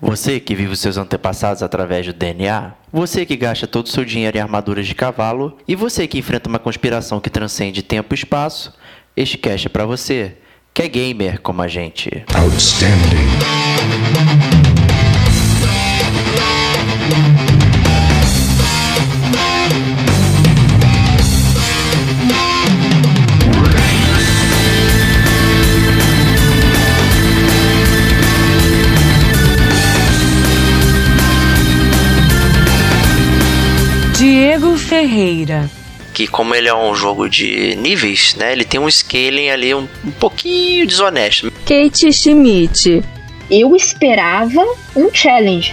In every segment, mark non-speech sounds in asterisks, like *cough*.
Você que vive os seus antepassados através do DNA, você que gasta todo o seu dinheiro em armaduras de cavalo e você que enfrenta uma conspiração que transcende tempo e espaço, este cast é para você, que é gamer como a gente. Outstanding. Ferreira. Que como ele é um jogo de níveis, né? Ele tem um scaling ali um, um pouquinho desonesto. Kate Schmidt. Eu esperava um challenge.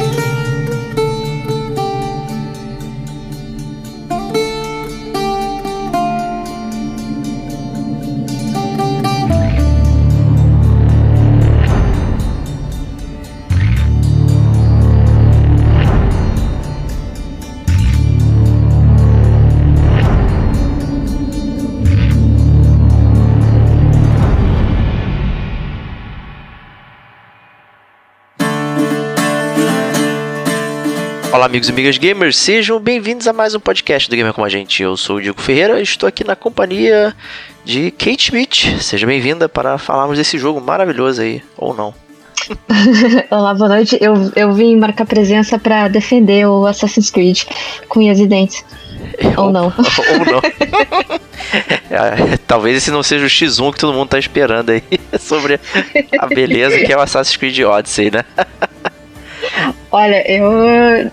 Olá, amigos e amigas gamers, sejam bem-vindos a mais um podcast do Gamer com a gente. Eu sou o Diego Ferreira e estou aqui na companhia de Kate Schmidt. Seja bem-vinda para falarmos desse jogo maravilhoso aí, ou não. *laughs* Olá, boa noite. Eu, eu vim marcar presença para defender o Assassin's Creed com unhas e dentes. Ou, ou não. *laughs* Ou não. *laughs* é, talvez esse não seja o X1 que todo mundo tá esperando aí sobre a beleza que é o Assassin's Creed Odyssey, né? Olha, eu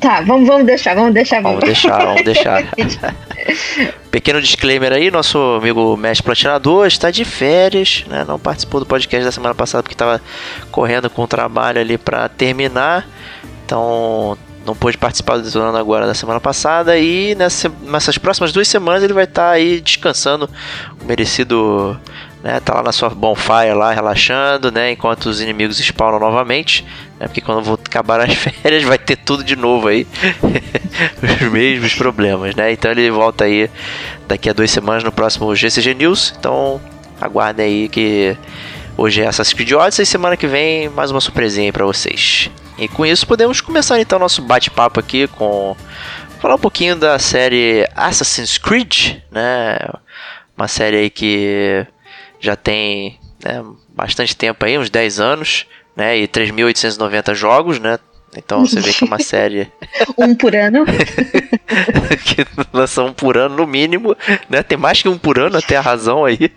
Tá, vamos, vamos deixar, vamos deixar. Vamos, vamos deixar, vamos *laughs* deixar. *laughs* Pequeno disclaimer aí, nosso amigo mestre platinador está de férias, né? Não participou do podcast da semana passada porque estava correndo com o trabalho ali para terminar. Então, não pôde participar do Detonando agora da semana passada e nessa, nessas próximas duas semanas ele vai estar tá aí descansando o merecido né? Tá lá na sua bonfire lá, relaxando, né? Enquanto os inimigos spawnam novamente, né? Porque quando vou acabar as *laughs* férias vai ter tudo de novo aí. *laughs* os mesmos problemas, né? Então ele volta aí daqui a duas semanas no próximo GCG News. Então aguardem aí que hoje é Assassin's Creed Odyssey e semana que vem mais uma surpresinha para vocês. E com isso podemos começar então nosso bate-papo aqui com falar um pouquinho da série Assassin's Creed, né? Uma série aí que já tem né, bastante tempo aí, uns 10 anos, né? E 3.890 jogos, né? Então você vê que é uma *laughs* série. um por ano. *laughs* que lança um por ano no mínimo, né? Tem mais que um por ano, até a razão aí.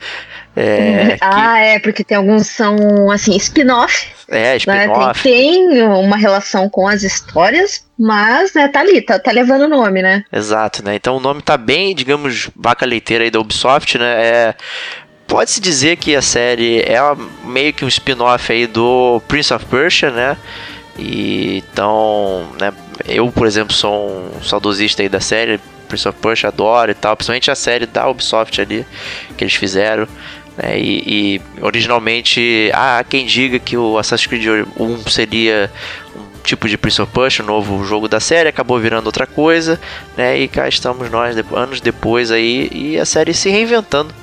É, ah, que... é, porque tem alguns são assim, spin-off. É, spin-off. Né? Tem, tem, uma relação com as histórias, mas né, tá ali, tá, tá levando o nome, né? Exato, né? Então o nome tá bem, digamos, vaca leiteira aí da Ubisoft, né? É pode-se dizer que a série é meio que um spin-off aí do Prince of Persia, né? E então, né, eu, por exemplo, sou um saudosista aí da série Prince of Persia, adoro e tal, principalmente a série da Ubisoft ali que eles fizeram. Né, e, e, originalmente há quem diga que o Assassin's Creed 1 seria um tipo de Prince of Persia, um novo jogo da série, acabou virando outra coisa, né? E cá estamos nós anos depois aí e a série se reinventando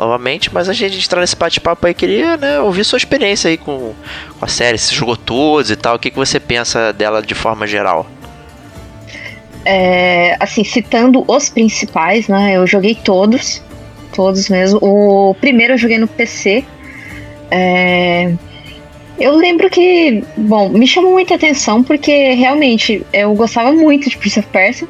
novamente, mas a gente entrar nesse bate-papo aí queria né, ouvir sua experiência aí com, com a série, se jogou todos e tal, o que, que você pensa dela de forma geral? É, assim, citando os principais, né, eu joguei todos, todos mesmo. O primeiro eu joguei no PC. É, eu lembro que, bom, me chamou muita atenção porque realmente eu gostava muito de Prince of Persia.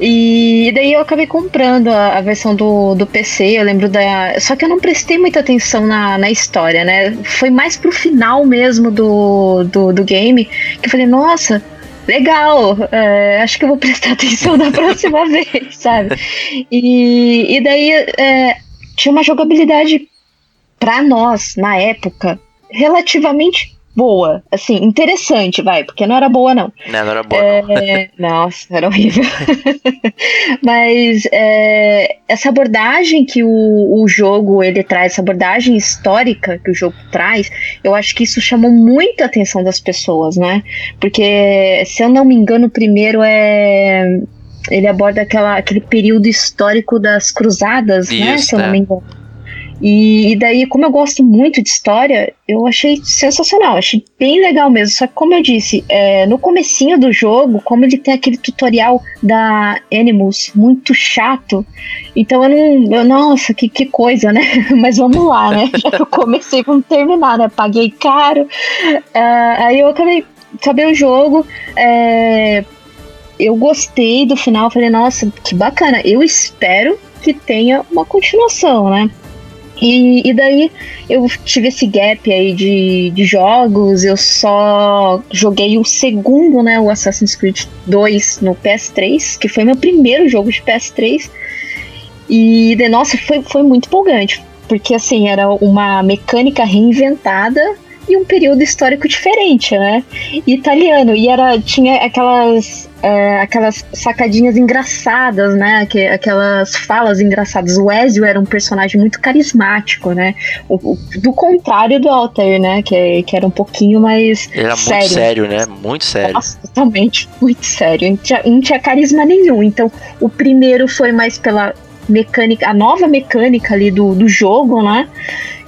E daí eu acabei comprando a, a, versão do, do PC, eu lembro da. Só que eu não prestei muita atenção na, na história, né? Foi mais pro final mesmo do, do, do game que eu falei, nossa, legal, é, acho que eu vou prestar *laughs* atenção da próxima *laughs* vez, sabe? E, e daí é, tinha uma jogabilidade para nós, na época, relativamente boa, assim, interessante, vai, porque não era boa, não. Não, não era boa, é, não. *laughs* Nossa, era horrível. *laughs* Mas é, essa abordagem que o, o jogo ele traz, essa abordagem histórica que o jogo traz, eu acho que isso chamou muita atenção das pessoas, né? Porque, se eu não me engano, o primeiro é ele aborda aquela, aquele período histórico das cruzadas, Isso, né? Se eu não me engano. E, daí, como eu gosto muito de história, eu achei sensacional, achei bem legal mesmo. Só que como eu disse, é, no comecinho do jogo, como ele tem aquele tutorial da Animals muito chato, então eu não. Eu, nossa, que, que coisa, né? *laughs* Mas vamos lá, né? Já *laughs* que eu comecei, vamos terminar, né? Paguei caro. É, aí eu acabei, acabei o jogo. É, eu gostei do final, falei, nossa, que bacana. Eu espero que tenha uma continuação, né? E, e daí eu tive esse gap aí de, de jogos, eu só joguei o segundo, né, o Assassin's Creed 2 no PS3, que foi meu primeiro jogo de PS3. E, de, nossa, foi, foi muito empolgante, porque assim, era uma mecânica reinventada e um período histórico diferente, né? Italiano. E era, tinha aquelas, é, aquelas sacadinhas engraçadas, né? Que, aquelas falas engraçadas. O Ezio era um personagem muito carismático, né? O, o, do contrário do Altair, né? Que, que era um pouquinho mais. Ele era sério. muito sério, né? Muito sério. Nossa, totalmente, muito sério. Não tinha, não tinha carisma nenhum. Então, o primeiro foi mais pela mecânica, a nova mecânica ali do, do jogo, né?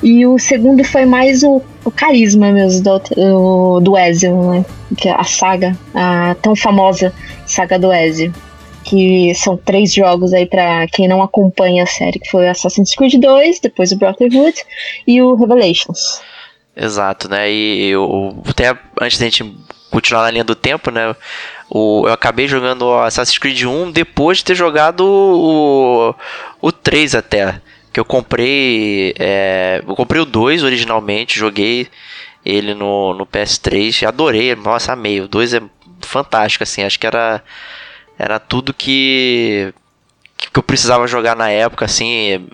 E o segundo foi mais o, o carisma mesmo do, do Ezio, né? Que é a saga, a tão famosa saga do Ezio. Que são três jogos aí para quem não acompanha a série, que foi Assassin's Creed 2, depois o Brotherhood e o Revelations. Exato, né? E eu, até antes da gente continuar na linha do tempo, né? O, eu acabei jogando Assassin's Creed 1 depois de ter jogado o, o 3 até que eu comprei. É, eu comprei o 2 originalmente, joguei ele no, no PS3, adorei, nossa, amei. O 2 é fantástico, assim, acho que era, era tudo que que eu precisava jogar na época, assim.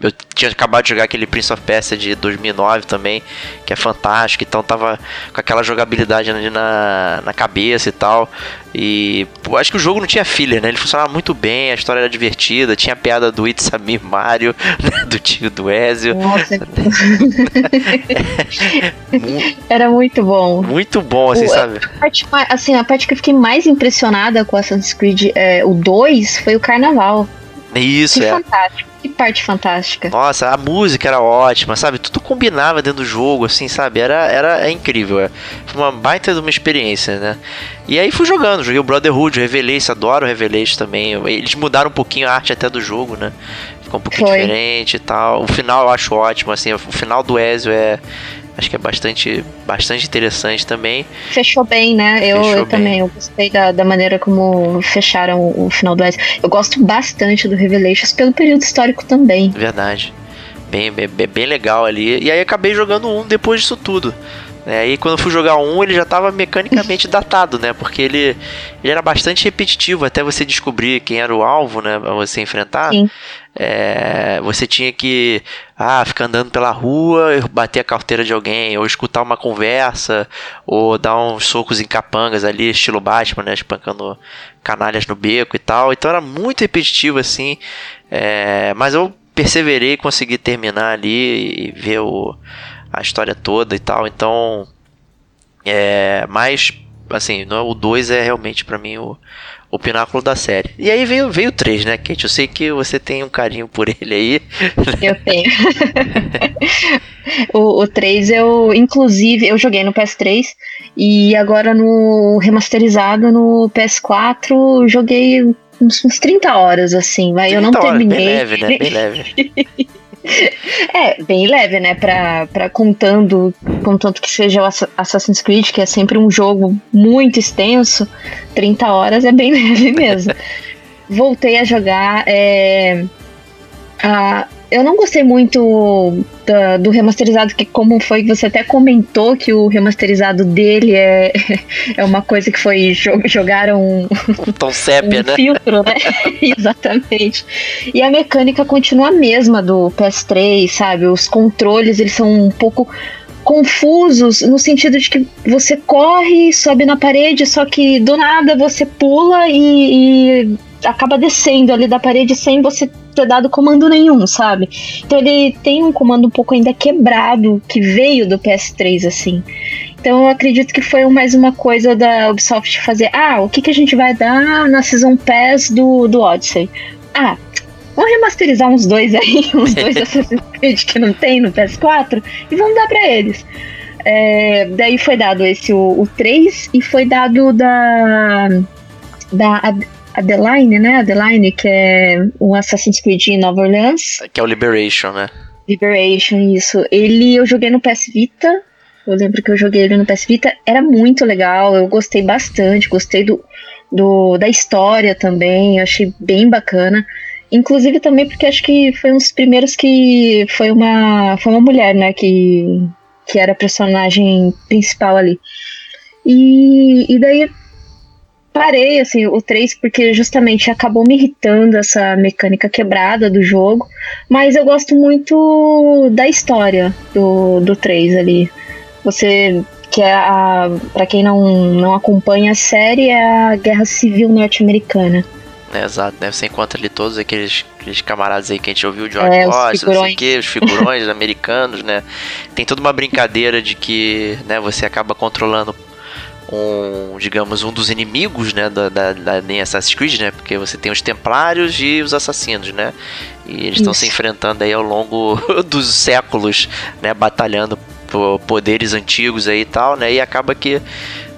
Eu tinha acabado de jogar aquele Prince of Persia de 2009 também, que é fantástico. Então tava com aquela jogabilidade ali na, na cabeça e tal. E pô, acho que o jogo não tinha filler, né? Ele funcionava muito bem, a história era divertida, tinha a piada do Itzami Mario, *laughs* né? do tio do Ezio. Nossa. *laughs* era muito bom. Muito bom, assim, o, sabe? A parte, assim, a parte que eu fiquei mais impressionada com Assassin's Creed, é, o 2, foi o carnaval. Isso, que é. fantástico. Que parte fantástica. Nossa, a música era ótima, sabe? Tudo combinava dentro do jogo, assim, sabe? Era, era é incrível. É. Foi uma baita de uma experiência, né? E aí fui jogando, joguei o Brotherhood, o Revelation, adoro o Revelation também. Eles mudaram um pouquinho a arte até do jogo, né? Ficou um pouquinho Foi. diferente e tal. O final eu acho ótimo, assim, o final do Ezio é, Acho que é bastante, bastante interessante também. Fechou bem, né? Eu, eu também, eu gostei da, da maneira como fecharam o, o final do S. Eu gosto bastante do Revelations pelo período histórico também. Verdade. Bem, bem, bem legal ali. E aí acabei jogando um depois disso tudo. É, aí quando eu fui jogar um, ele já estava mecanicamente *laughs* datado, né? Porque ele, ele era bastante repetitivo até você descobrir quem era o alvo, né? Pra você enfrentar. Sim. É, você tinha que ah, ficar andando pela rua, bater a carteira de alguém, ou escutar uma conversa, ou dar uns socos em capangas ali, estilo Batman, né? Espancando canalhas no beco e tal. Então era muito repetitivo assim. É, mas eu perseverei, consegui terminar ali e ver o a história toda e tal. Então, é, mas assim, o 2 é realmente para mim o, o pináculo da série. E aí veio, veio o 3, né, Kate? Eu sei que você tem um carinho por ele aí. Eu tenho. *laughs* o, o 3 eu, inclusive, eu joguei no PS3 e agora no remasterizado no PS4 joguei uns, uns 30 horas, assim, vai. Eu não terminei. Bem leve, né? Bem leve. *laughs* *laughs* É, bem leve, né? Pra, pra contando, contanto que seja o Assassin's Creed, que é sempre um jogo muito extenso, 30 horas é bem *laughs* leve mesmo. *laughs* Voltei a jogar. É, a, eu não gostei muito da, do remasterizado, que como foi, você até comentou que o remasterizado dele é, *laughs* é uma coisa que foi, jogaram um, um tom sépia, um né? filtro, né? *laughs* Exatamente. E a mecânica continua a mesma do PS3, sabe? Os controles, eles são um pouco confusos no sentido de que você corre, sobe na parede, só que do nada você pula e, e acaba descendo ali da parede sem você ter dado comando nenhum, sabe? Então ele tem um comando um pouco ainda quebrado que veio do PS3 assim. Então eu acredito que foi mais uma coisa da Ubisoft fazer, ah, o que, que a gente vai dar na Season Pass do, do Odyssey? Ah, vamos remasterizar uns dois aí, *laughs* uns dois *laughs* Assassin's Creed que não tem no PS4 e vamos dar para eles. É, daí foi dado esse, o, o 3, e foi dado da. da Adeline, né? Adeline, que é um Assassin's Creed em Nova Orleans. Que é o Liberation, né? Liberation, isso. Ele eu joguei no PS Vita. Eu lembro que eu joguei ele no PS Vita. Era muito legal, eu gostei bastante. Gostei do, do da história também. Eu achei bem bacana. Inclusive também porque acho que foi um dos primeiros que foi uma foi uma mulher, né, que que era a personagem principal ali. E, e daí parei assim o 3 porque justamente acabou me irritando essa mecânica quebrada do jogo, mas eu gosto muito da história do, do 3 ali. Você que é a para quem não, não acompanha a série é a Guerra Civil Norte-Americana. É, exato, né? Você encontra ali todos aqueles, aqueles camaradas aí que a gente ouviu, George é, Washington, não sei o que, os figurões *laughs* americanos, né? Tem toda uma brincadeira de que né, você acaba controlando um, digamos, um dos inimigos, né, da, da, da Assassin's Creed, né, porque você tem os Templários e os Assassinos, né, e eles estão se enfrentando aí ao longo *laughs* dos séculos, né, batalhando por poderes antigos aí e tal, né, e acaba que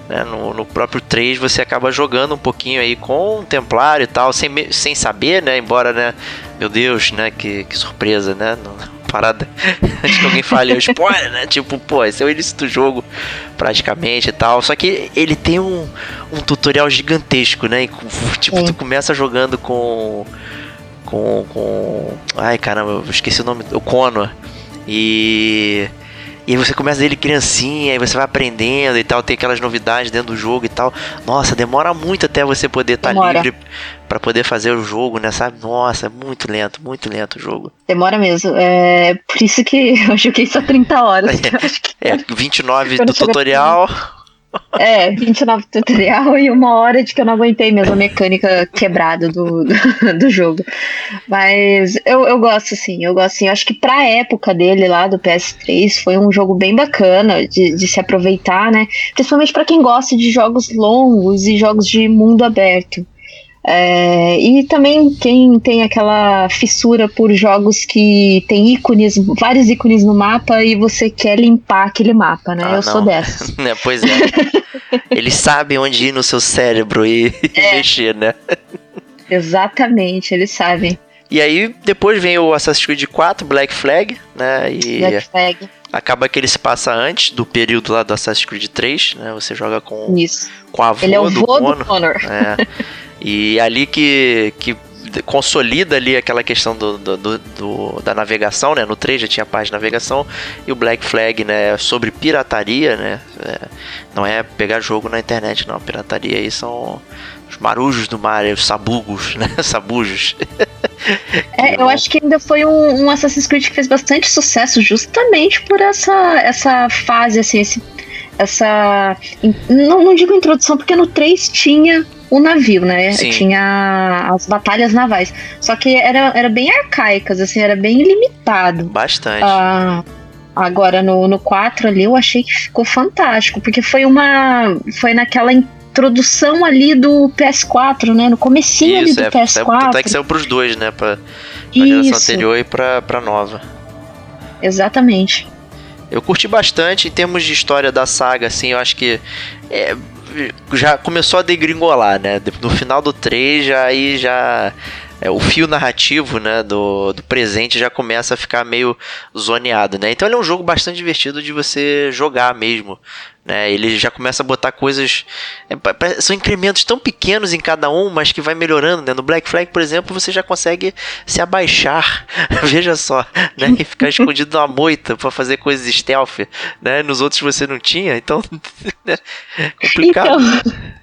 né, no, no, próprio 3 você acaba jogando um pouquinho aí com o Templário e tal, sem, sem saber, né? Embora, né? Meu Deus, né? Que, que surpresa, né? Parada *laughs* antes que alguém fale, spoiler, né? Tipo, pô, esse é o início do jogo, praticamente e tal. Só que ele tem um, um tutorial gigantesco, né? E, tipo, tu começa jogando com. Com. com. Ai caramba, eu esqueci o nome. O Conor. E e aí você começa dele criancinha, aí você vai aprendendo e tal, tem aquelas novidades dentro do jogo e tal. Nossa, demora muito até você poder estar tá livre para poder fazer o jogo, né? Sabe? Nossa, é muito lento, muito lento o jogo. Demora mesmo. É por isso que *laughs* eu joguei só 30 horas. *laughs* É, é 29 *laughs* do tutorial. É, 29 tutorial e uma hora de que eu não aguentei mesmo a mecânica quebrada do, do, do, jogo. Mas eu, eu gosto sim, eu gosto sim. Eu acho que pra época dele lá do PS3 foi um jogo bem bacana de, de se aproveitar, né? Principalmente para quem gosta de jogos longos e jogos de mundo aberto. É, e também quem tem aquela fissura por jogos que tem ícones, vários ícones no mapa e você quer limpar aquele mapa, né? Ah, Eu não. sou dessa. *laughs* É, pois é. *laughs* Eles sabem onde ir no seu cérebro e é. mexer, né? Exatamente, eles sabem. E aí depois vem o Assassin's Creed 4, Black Flag, né? E Black Flag. Acaba que ele se passa antes do período lá do Assassin's Creed 3, né? Você joga com, Isso. com a avó ele é o do, Connor. do Connor. É. E ali que, que consolida ali aquela questão do, do, do, da navegação, né? No 3 já tinha parte de navegação e o Black Flag, né? Sobre pirataria, né? É, não é pegar jogo na internet, não. Pirataria aí são os marujos do mar, os sabugos, né? *laughs* Sabujos. É, eu acho que ainda foi um, um, Assassin's Creed que fez bastante sucesso justamente por essa, essa fase, assim, esse, essa. Não, não digo introdução, porque no 3 tinha o navio, né? Sim. Tinha as batalhas navais. Só que era, era bem arcaicas, assim, era bem limitado. Bastante. Ah, agora no, no 4 ali eu achei que ficou fantástico, porque foi uma. Foi naquela introdução ali do PS4, né? No comecinho Isso, ali do é, PS4. Até que saiu pros dois, né? Pra, pra geração anterior e pra, pra nova. Exatamente. Eu curti bastante em termos de história da saga, assim, eu acho que é, já começou a degringolar, né? No final do 3 já aí já é, o fio narrativo né, do, do presente já começa a ficar meio zoneado, né? Então ele é um jogo bastante divertido de você jogar mesmo. Né? Ele já começa a botar coisas. É, são incrementos tão pequenos em cada um, mas que vai melhorando. Né? No Black Flag, por exemplo, você já consegue se abaixar. *laughs* Veja só, né? E ficar escondido na moita para fazer coisas stealth. Né? Nos outros você não tinha, então. *laughs* Né? complicado. Então...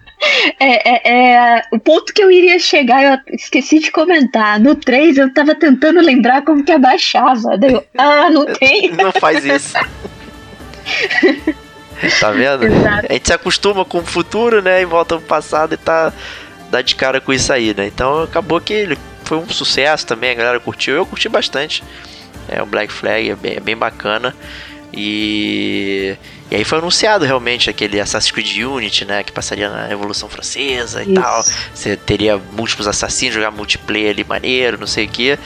É, é, é, o ponto que eu iria chegar, eu esqueci de comentar. No 3 eu tava tentando lembrar como que abaixava. Daí eu, ah, não *laughs* tem. Não faz isso. tá vendo? Exato. A gente se acostuma com o futuro, né? E volta pro passado e tá dá de cara com isso aí, né? Então acabou que ele foi um sucesso também, a galera curtiu. Eu curti bastante. É, o Black Flag é bem, é bem bacana. E, e aí foi anunciado realmente aquele Assassin's Creed Unity, né? Que passaria na Revolução Francesa e Isso. tal. Você teria múltiplos assassinos, jogar multiplayer ali maneiro, não sei o que.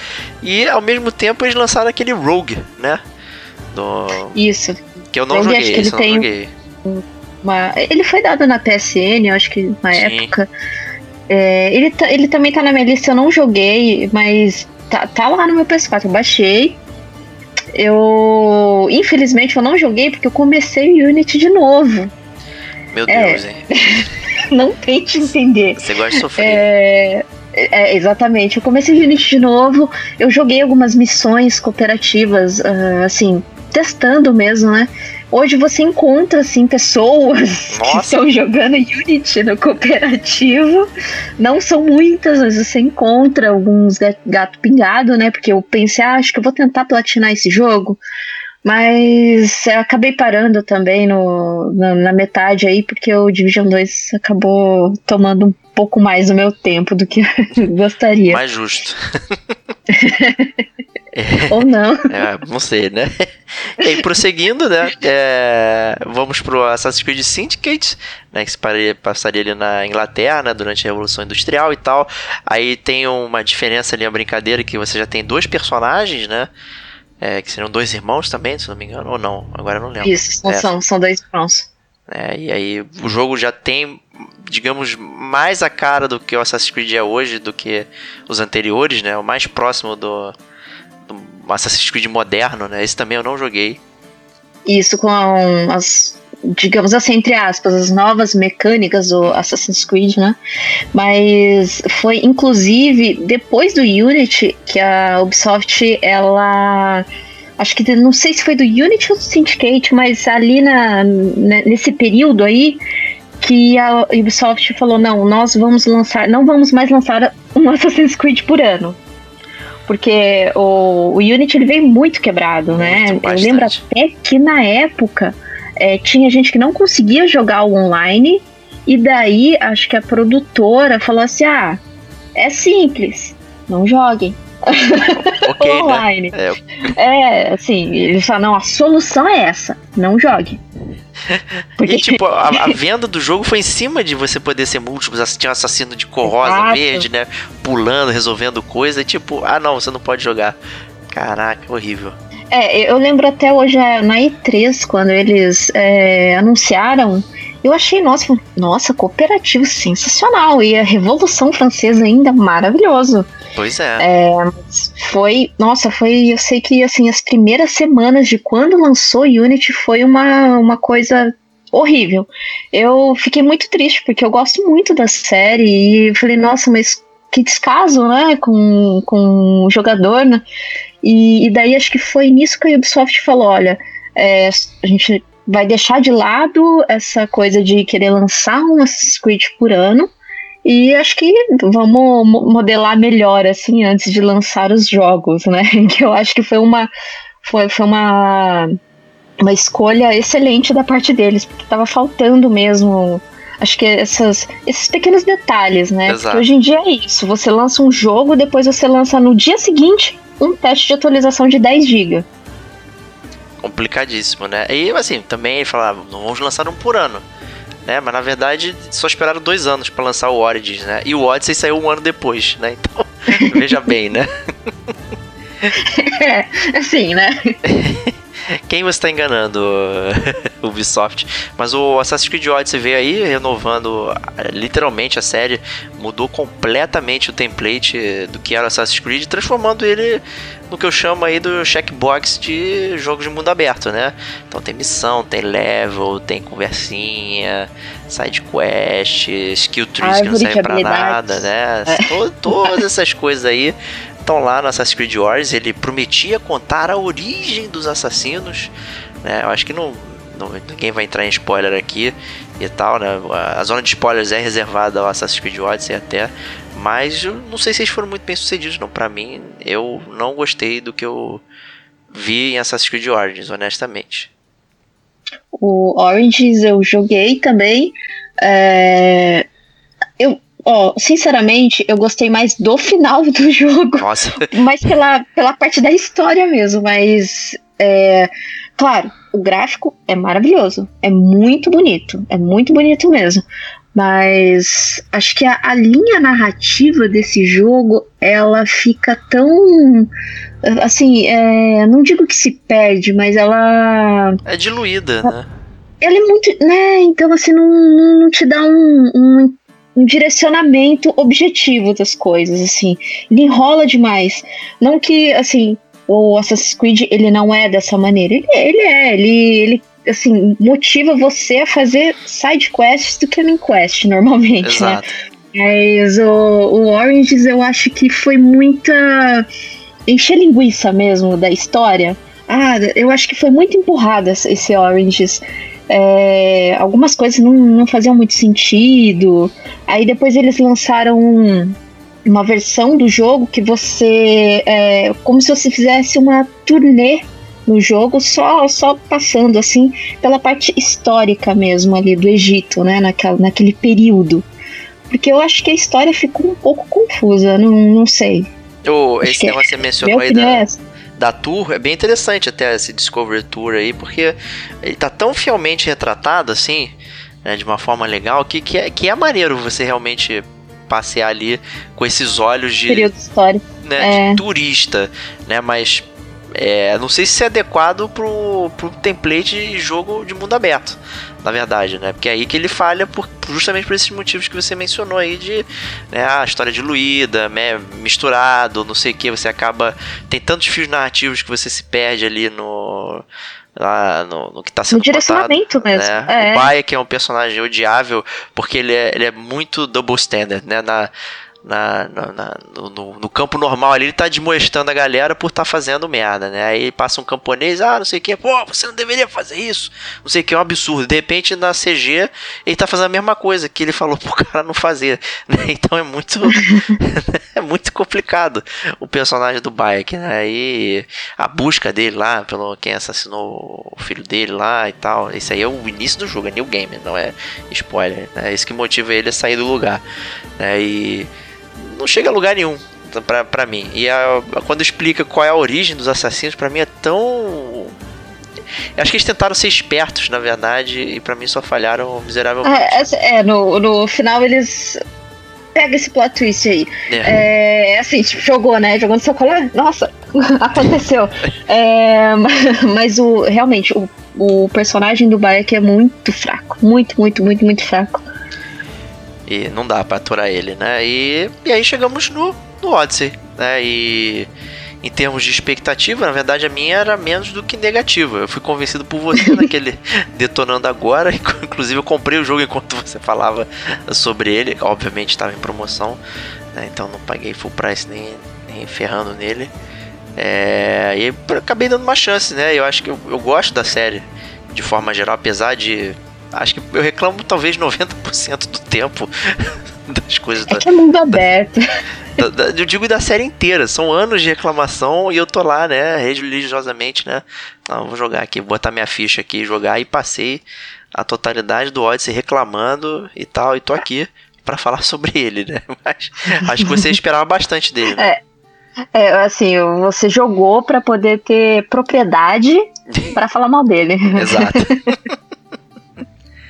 E ao mesmo tempo eles lançaram aquele Rogue, né? Do, Isso. que eu não Rogue, joguei, esse eu não joguei. Uma- Ele foi dado na PSN, eu acho que na Sim. época. É, ele, tá- ele também tá na minha lista, eu não joguei, mas tá, tá lá no meu PS4, eu baixei. Eu. Infelizmente eu não joguei porque eu comecei o Unity de novo. Meu É. Deus, hein? *laughs* Não tente entender. Você gosta de sofrer. É, é, exatamente. Eu comecei o Unity de novo. Eu joguei algumas missões cooperativas, ah, assim, testando mesmo, né? Hoje você encontra, assim, pessoas *laughs* que Nossa. estão jogando Unity no cooperativo. Não são muitas, mas você encontra alguns ga- gato pingado, né? Porque eu pensei, ah, acho que eu vou tentar platinar esse jogo. Mas eu acabei parando também no, na, na metade aí, porque o Division 2 acabou tomando um pouco mais do meu tempo do que *laughs* eu gostaria. Mais justo. *laughs* *laughs* Ou não. É, não sei, né? E aí, prosseguindo, né? é, vamos pro Assassin's Creed Syndicate, né? Que se passaria ali na Inglaterra, né? Durante a Revolução Industrial e tal. Aí tem uma diferença ali, uma brincadeira, que você já tem dois personagens, né? É, que seriam dois irmãos também, se não me engano, ou não, agora eu não lembro. Isso, são, É. são dois irmãos. É, e aí o jogo já tem, digamos, mais a cara do que o Assassin's Creed é hoje do que os anteriores, né? O mais próximo do, do Assassin's Creed moderno, né? Esse também eu não joguei. Isso com as, digamos assim, entre aspas, as novas mecânicas do Assassin's Creed, né? Mas foi inclusive depois do Unity que a Ubisoft, ela. Acho que não sei se foi do Unity ou do Syndicate, mas ali na, ne- nesse período aí que a Ubisoft falou: não, nós vamos lançar, não vamos mais lançar um *laughs* Assassin's Creed por ano. Porque o, o Unity ele veio muito quebrado, né? Muito, Eu lembro bastante. até que na época é, tinha gente que não conseguia jogar o online, e daí acho que a produtora falou assim: ah, é simples, não joguem *laughs* Ok, né? online. É, É, assim, eles falaram: não, a solução é essa, não jogue. *laughs* E tipo, a, a *laughs* venda do jogo foi em cima de você poder ser múltiplos. ass- Tinha um assassino de cor rosa, Exato. verde, né? Pulando, resolvendo coisa. E tipo, ah não, você não pode jogar. Caraca, horrível. É, eu lembro até hoje é, na E3, quando eles é, anunciaram, eu achei, nossa, nossa, cooperativo sensacional. E a Revolução Francesa ainda maravilhoso. Pois é. Foi, nossa, foi, eu sei que assim, as primeiras semanas de quando lançou Unity foi uma, uma coisa horrível. Eu fiquei muito triste, porque eu gosto muito da série, e falei, nossa, mas que descaso, né, com, com o jogador, né? E, e daí acho que foi nisso que a Ubisoft falou, olha, é, a gente vai deixar de lado essa coisa de querer lançar um Assassin's Creed por ano, e acho que vamos mo- modelar melhor, assim, antes de lançar os jogos, né? *laughs* Que eu acho que foi uma. Foi, foi uma, uma escolha excelente da parte deles, porque tava faltando mesmo. Acho que essas, esses pequenos detalhes, né? Exato. Porque hoje em dia é isso. Você lança um jogo, depois você lança no dia seguinte um teste de atualização de 10 GB. Complicadíssimo, né? E assim, também falavam, não vamos lançar um por ano. Né? Mas na verdade só esperaram dois anos pra lançar o Origins, né? E o Odyssey saiu um ano depois, né? Então, *laughs* veja bem, né? *laughs* É, assim, né? *laughs* Quem você está enganando, *laughs* Ubisoft? Mas o Assassin's Creed Odyssey veio aí renovando literalmente a série, mudou completamente o template do que era o Assassin's Creed, transformando ele no que eu chamo aí do checkbox de jogos de mundo aberto, né? Então tem missão, tem level, tem conversinha, side quest, skill trees que não servem pra habilidades. nada, né? To- Todas essas coisas aí estão lá no Assassin's Creed Wars. Ele prometia contar a origem dos assassinos. Né? Eu acho que não, não- ninguém vai entrar em spoiler aqui e tal. Né? A zona de spoilers é reservada ao Assassin's Creed Odyssey até. Mas eu não sei se eles foram muito bem sucedidos. Não. Pra mim, eu não gostei do que eu vi em Assassin's Creed Origins, honestamente. o Oranges eu joguei também. É, eu, ó, sinceramente, eu gostei mais do final do *laughs* jogo. Nossa. mais pela, pela parte da história mesmo, mas. É, claro, o gráfico é maravilhoso. É muito bonito. É muito bonito mesmo. Mas acho que a, a, linha narrativa desse jogo ela fica tão. Assim, é, não digo que se perde, mas ela. É diluída, né? Ela é muito. né? Então, assim, não, não te dá um, um, um direcionamento objetivo das coisas, assim. Ele enrola demais. Não que, assim, o Assassin's Creed ele não é dessa maneira. Ele, ele é, ele, ele assim, motiva você a fazer side quests do que main quest, normalmente, né? Exato. né? Mas o, o Oranges eu acho que foi muita encher linguiça mesmo da história. Ah, eu acho que foi muito empurrado esse Oranges. É, algumas coisas não, não faziam muito sentido. Aí depois eles lançaram um, uma versão do jogo que você. É, como se você fizesse uma turnê no jogo, só, só passando assim pela parte histórica mesmo ali do Egito, né? Naquela, naquele período. Porque eu acho que a história ficou um pouco confusa, não, não sei. Oh, esse negócio que você mencionou aí da, é da tour é bem interessante até esse Discovery Tour aí, porque ele tá tão fielmente retratado assim, né, de uma forma legal, que, que, é, que é maneiro você realmente passear ali com esses olhos de. Período histórico. Né, é. de turista, né? Mas é, não sei se é adequado pro, pro template de jogo de mundo aberto, na verdade, né? Porque é aí que ele falha por, justamente por esses motivos que você mencionou aí de né, a história diluída, né, misturado, não sei o que, você acaba. Tem tantos fios narrativos que você se perde ali no. Lá no, no que está sendo no direcionamento contado, mesmo. Né? É. O Bayek é um personagem odiável porque ele é, ele é muito double standard, né? Na, na, na, na no, no, campo normal ali, ele tá desmoestando a galera por tá fazendo merda, né? Aí passa um camponês, ah, não sei o que, pô, você não deveria fazer isso, não sei o que, é um absurdo. De repente na CG ele tá fazendo a mesma coisa que ele falou *laughs* pro cara não fazer, né? *laughs* Então é muito *laughs* é muito complicado o personagem do Bayek, né? E a busca dele lá, pelo quem assassinou o filho dele lá e tal, isso aí é o início do jogo, é new game, não é spoiler, né? É isso que motiva ele a sair do lugar, né? E não chega a lugar nenhum pra, pra mim. E a, quando explica qual é a origem dos assassinos, pra mim é tão. Acho que eles tentaram ser espertos, na verdade, e para mim só falharam miseravelmente. É, é, no, no final eles pega esse plot twist aí. É, é assim, tipo, jogou, né? Jogou no seu colar. Nossa, *laughs* aconteceu. é, *laughs* mas o realmente, o, o personagem do Bayek é muito fraco. Muito, muito, muito, muito fraco. E não dá pra aturar ele, né? E, e aí chegamos no, no Odyssey, né? E em termos de expectativa, na verdade a minha era menos do que negativa. Eu fui convencido por você *laughs* naquele Detonando Agora, *laughs* inclusive eu comprei o jogo enquanto você falava sobre ele, obviamente estava em promoção, né? então não paguei full price nem, nem ferrando nele. É, e acabei dando uma chance, né? Eu acho que eu, eu gosto da série de forma geral, apesar de acho que eu reclamo talvez 90% do tempo *laughs* das coisas. É da, que é mundo aberto. *laughs* Da, da, eu digo da série inteira. São anos de reclamação e eu tô lá, né, religiosamente, né. Não, vou jogar aqui, vou botar minha ficha aqui, jogar e passei a totalidade do Odyssey reclamando e tal, e tô aqui para falar *laughs* sobre ele, né? Mas acho que você esperava bastante dele. Né? É. É, assim, você jogou para poder ter propriedade para falar mal dele. Exato.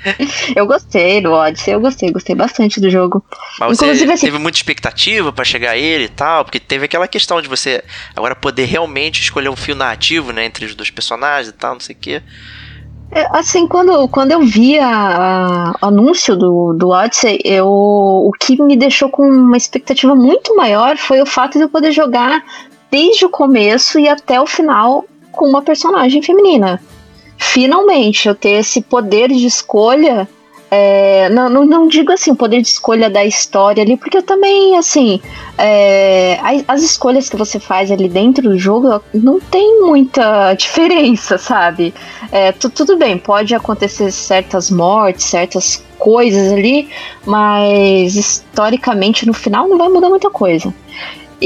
*laughs* eu gostei do Odyssey, eu gostei, gostei bastante do jogo. Mas Inclusive, assim, teve muita expectativa para chegar a ele e tal, porque teve aquela questão de você agora poder realmente escolher um fio narrativo, né, entre os dois personagens e tal, não sei o quê. É, assim, quando, quando eu vi o anúncio do, do Odyssey, eu, o que me deixou com uma expectativa muito maior foi o fato de eu poder jogar desde o começo e até o final com uma personagem feminina finalmente eu ter esse poder de escolha. É, não, não, não, digo assim, o poder de escolha da história ali, porque eu também, assim, é, as, as, escolhas que você faz ali dentro do jogo não tem muita *laughs* diferença, sabe? É, tu, tudo bem, pode acontecer certas mortes, certas coisas ali, mas historicamente no final não vai mudar muita coisa.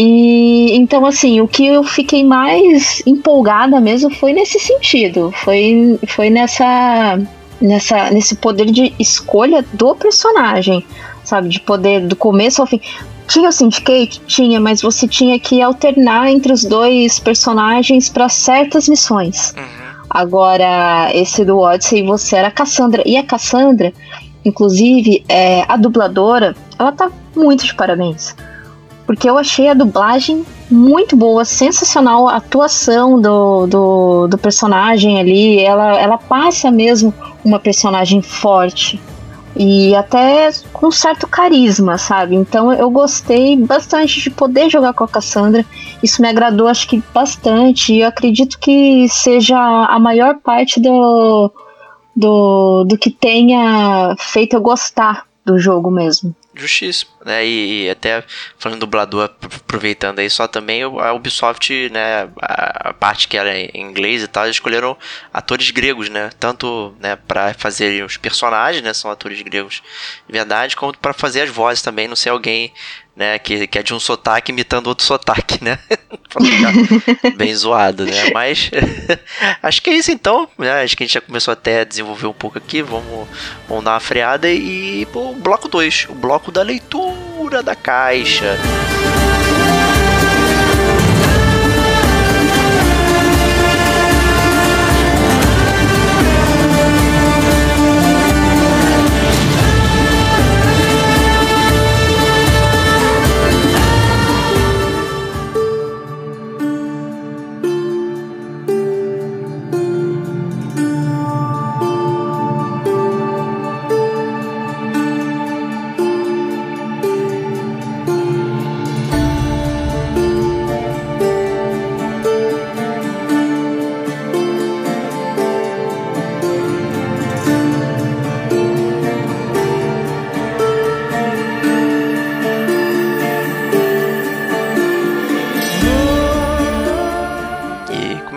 E então, assim, o que eu fiquei mais empolgada mesmo foi nesse sentido. Foi, foi nessa. nessa, nesse poder de escolha do personagem, sabe? De poder do começo ao fim. Tinha o Syndicate? Tinha, mas você tinha que alternar entre os dois personagens para certas missões. Uhum. Agora, esse do Odyssey, você era a Cassandra. E a Cassandra, inclusive, é, a dubladora, ela tá muito de parabéns. Porque eu achei a dublagem muito boa, sensacional a atuação do, do, do personagem ali. Ela, ela passa mesmo uma personagem forte e até com certo carisma, sabe? Então eu gostei bastante de poder jogar com a Cassandra. Isso me agradou, acho que bastante. E eu acredito que seja a maior parte do, do, do que tenha feito eu gostar do jogo mesmo justíssimo, né? E, e, até falando dublador, aproveitando aí só também, a Ubisoft, né, a, a, parte que era em inglês e tal, eles escolheram atores gregos, né? Tanto, né, para fazer os personagens, né, são atores gregos de verdade, como para fazer as vozes também, não ser alguém né? Que, que é de um sotaque imitando outro sotaque, né? *laughs* bem zoado, né? Mas *laughs* acho que é isso então. Né? Acho que a gente já começou até a desenvolver um pouco aqui. Vamos, vamos dar uma freada e pro bloco 2, o bloco da leitura da caixa.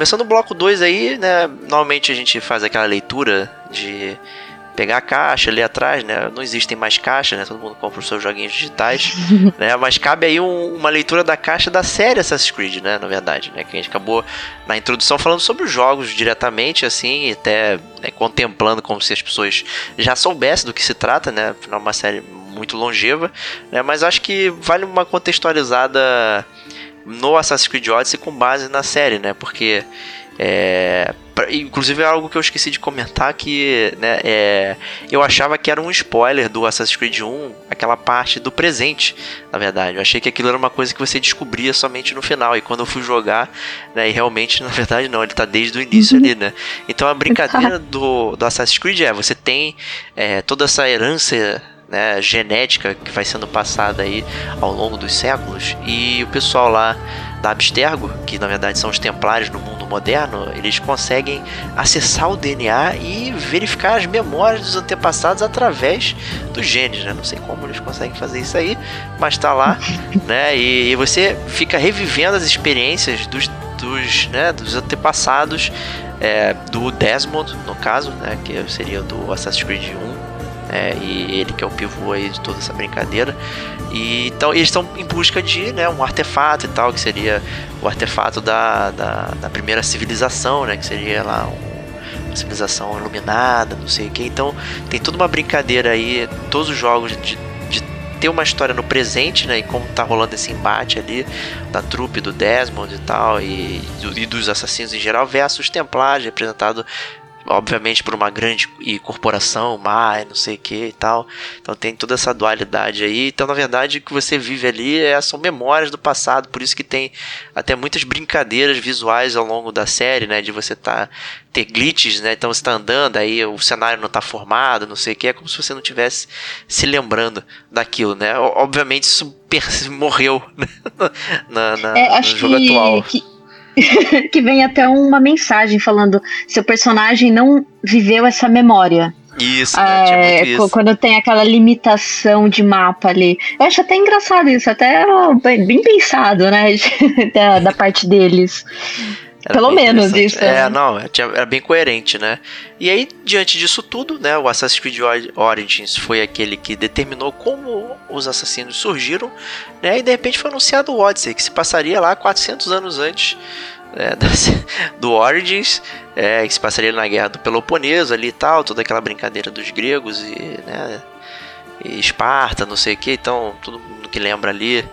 Começando o bloco 2 aí, né? Normalmente a gente faz aquela leitura de pegar a caixa, ler atrás, né? Não existem mais caixas, né? Todo mundo compra os seus joguinhos digitais, *laughs* né? Mas cabe aí um, uma leitura da caixa da série Assassin's Creed, né? Na verdade, né? Que a gente acabou na introdução falando sobre os jogos diretamente, assim, até né, contemplando como se as pessoas já soubessem do que se trata, né? Afinal, uma série muito longeva, né? Mas acho que vale uma contextualizada no Assassin's Creed Odyssey com base na série, né? Porque é, inclusive é algo que eu esqueci de comentar que né, é, eu achava que era um spoiler do Assassin's Creed 1, aquela parte do presente, na verdade. Eu achei que aquilo era uma coisa que você descobria somente no final. E quando eu fui jogar, né, e realmente, *laughs* na verdade, não, ele tá desde o início uhum. ali, né? Então a brincadeira *laughs* do, do Assassin's Creed é, você tem é, toda essa herança né, genética que vai sendo passada aí ao longo dos séculos e o pessoal lá da Abstergo, que na verdade são os templários no mundo moderno, eles conseguem acessar o DNA e verificar as memórias dos antepassados através dos genes, né? Não sei como eles conseguem fazer isso aí, mas tá lá, *laughs* né? E, e você fica revivendo as experiências dos, dos, né, dos antepassados é, do Desmond, no caso, né? Que seria do Assassin's Creed 1 né? E ele que é o pivô aí de toda essa brincadeira. E então eles estão em busca de né, um artefato e tal, que seria o artefato da, da, da primeira civilização, né? Que seria lá um, civilização iluminada, não sei o que. Então tem toda uma brincadeira aí, todos os jogos de, de ter uma história no presente, né? E como tá rolando esse embate ali da trupe do Desmond e tal, e, e dos assassinos em geral, versus os Templários, representado obviamente por uma grande corporação, má, não sei o que e tal. Então tem toda essa dualidade aí. Então, na verdade, o que você vive ali é, são memórias do passado, por isso que tem até muitas brincadeiras visuais ao longo da série, né? De você tá ter glitches, né? Então você tá andando, aí o cenário não tá formado, não sei o que, é como se você não tivesse se lembrando daquilo, né? Obviamente isso *laughs* morreu né? na, na, é, no jogo que, atual. Que *laughs* que vem até uma mensagem falando seu personagem não viveu essa memória. Isso, né? é, isso. Quando tem aquela limitação de mapa ali. Eu acho até engraçado isso, até bem, bem pensado, né? *laughs* da, da parte deles. Era Pelo menos isso. É, né? não, era bem coerente, né? E aí, diante disso tudo, né, o Assassin's Creed Origins foi aquele que determinou como os assassinos surgiram, né? E de repente foi anunciado o Odyssey, que se passaria lá 400 anos antes *laughs* é, do Origins, é, que se passaria na guerra do Peloponeso ali e tal, toda aquela brincadeira dos gregos e, né, e Esparta, não sei o que, então tudo mundo que lembra ali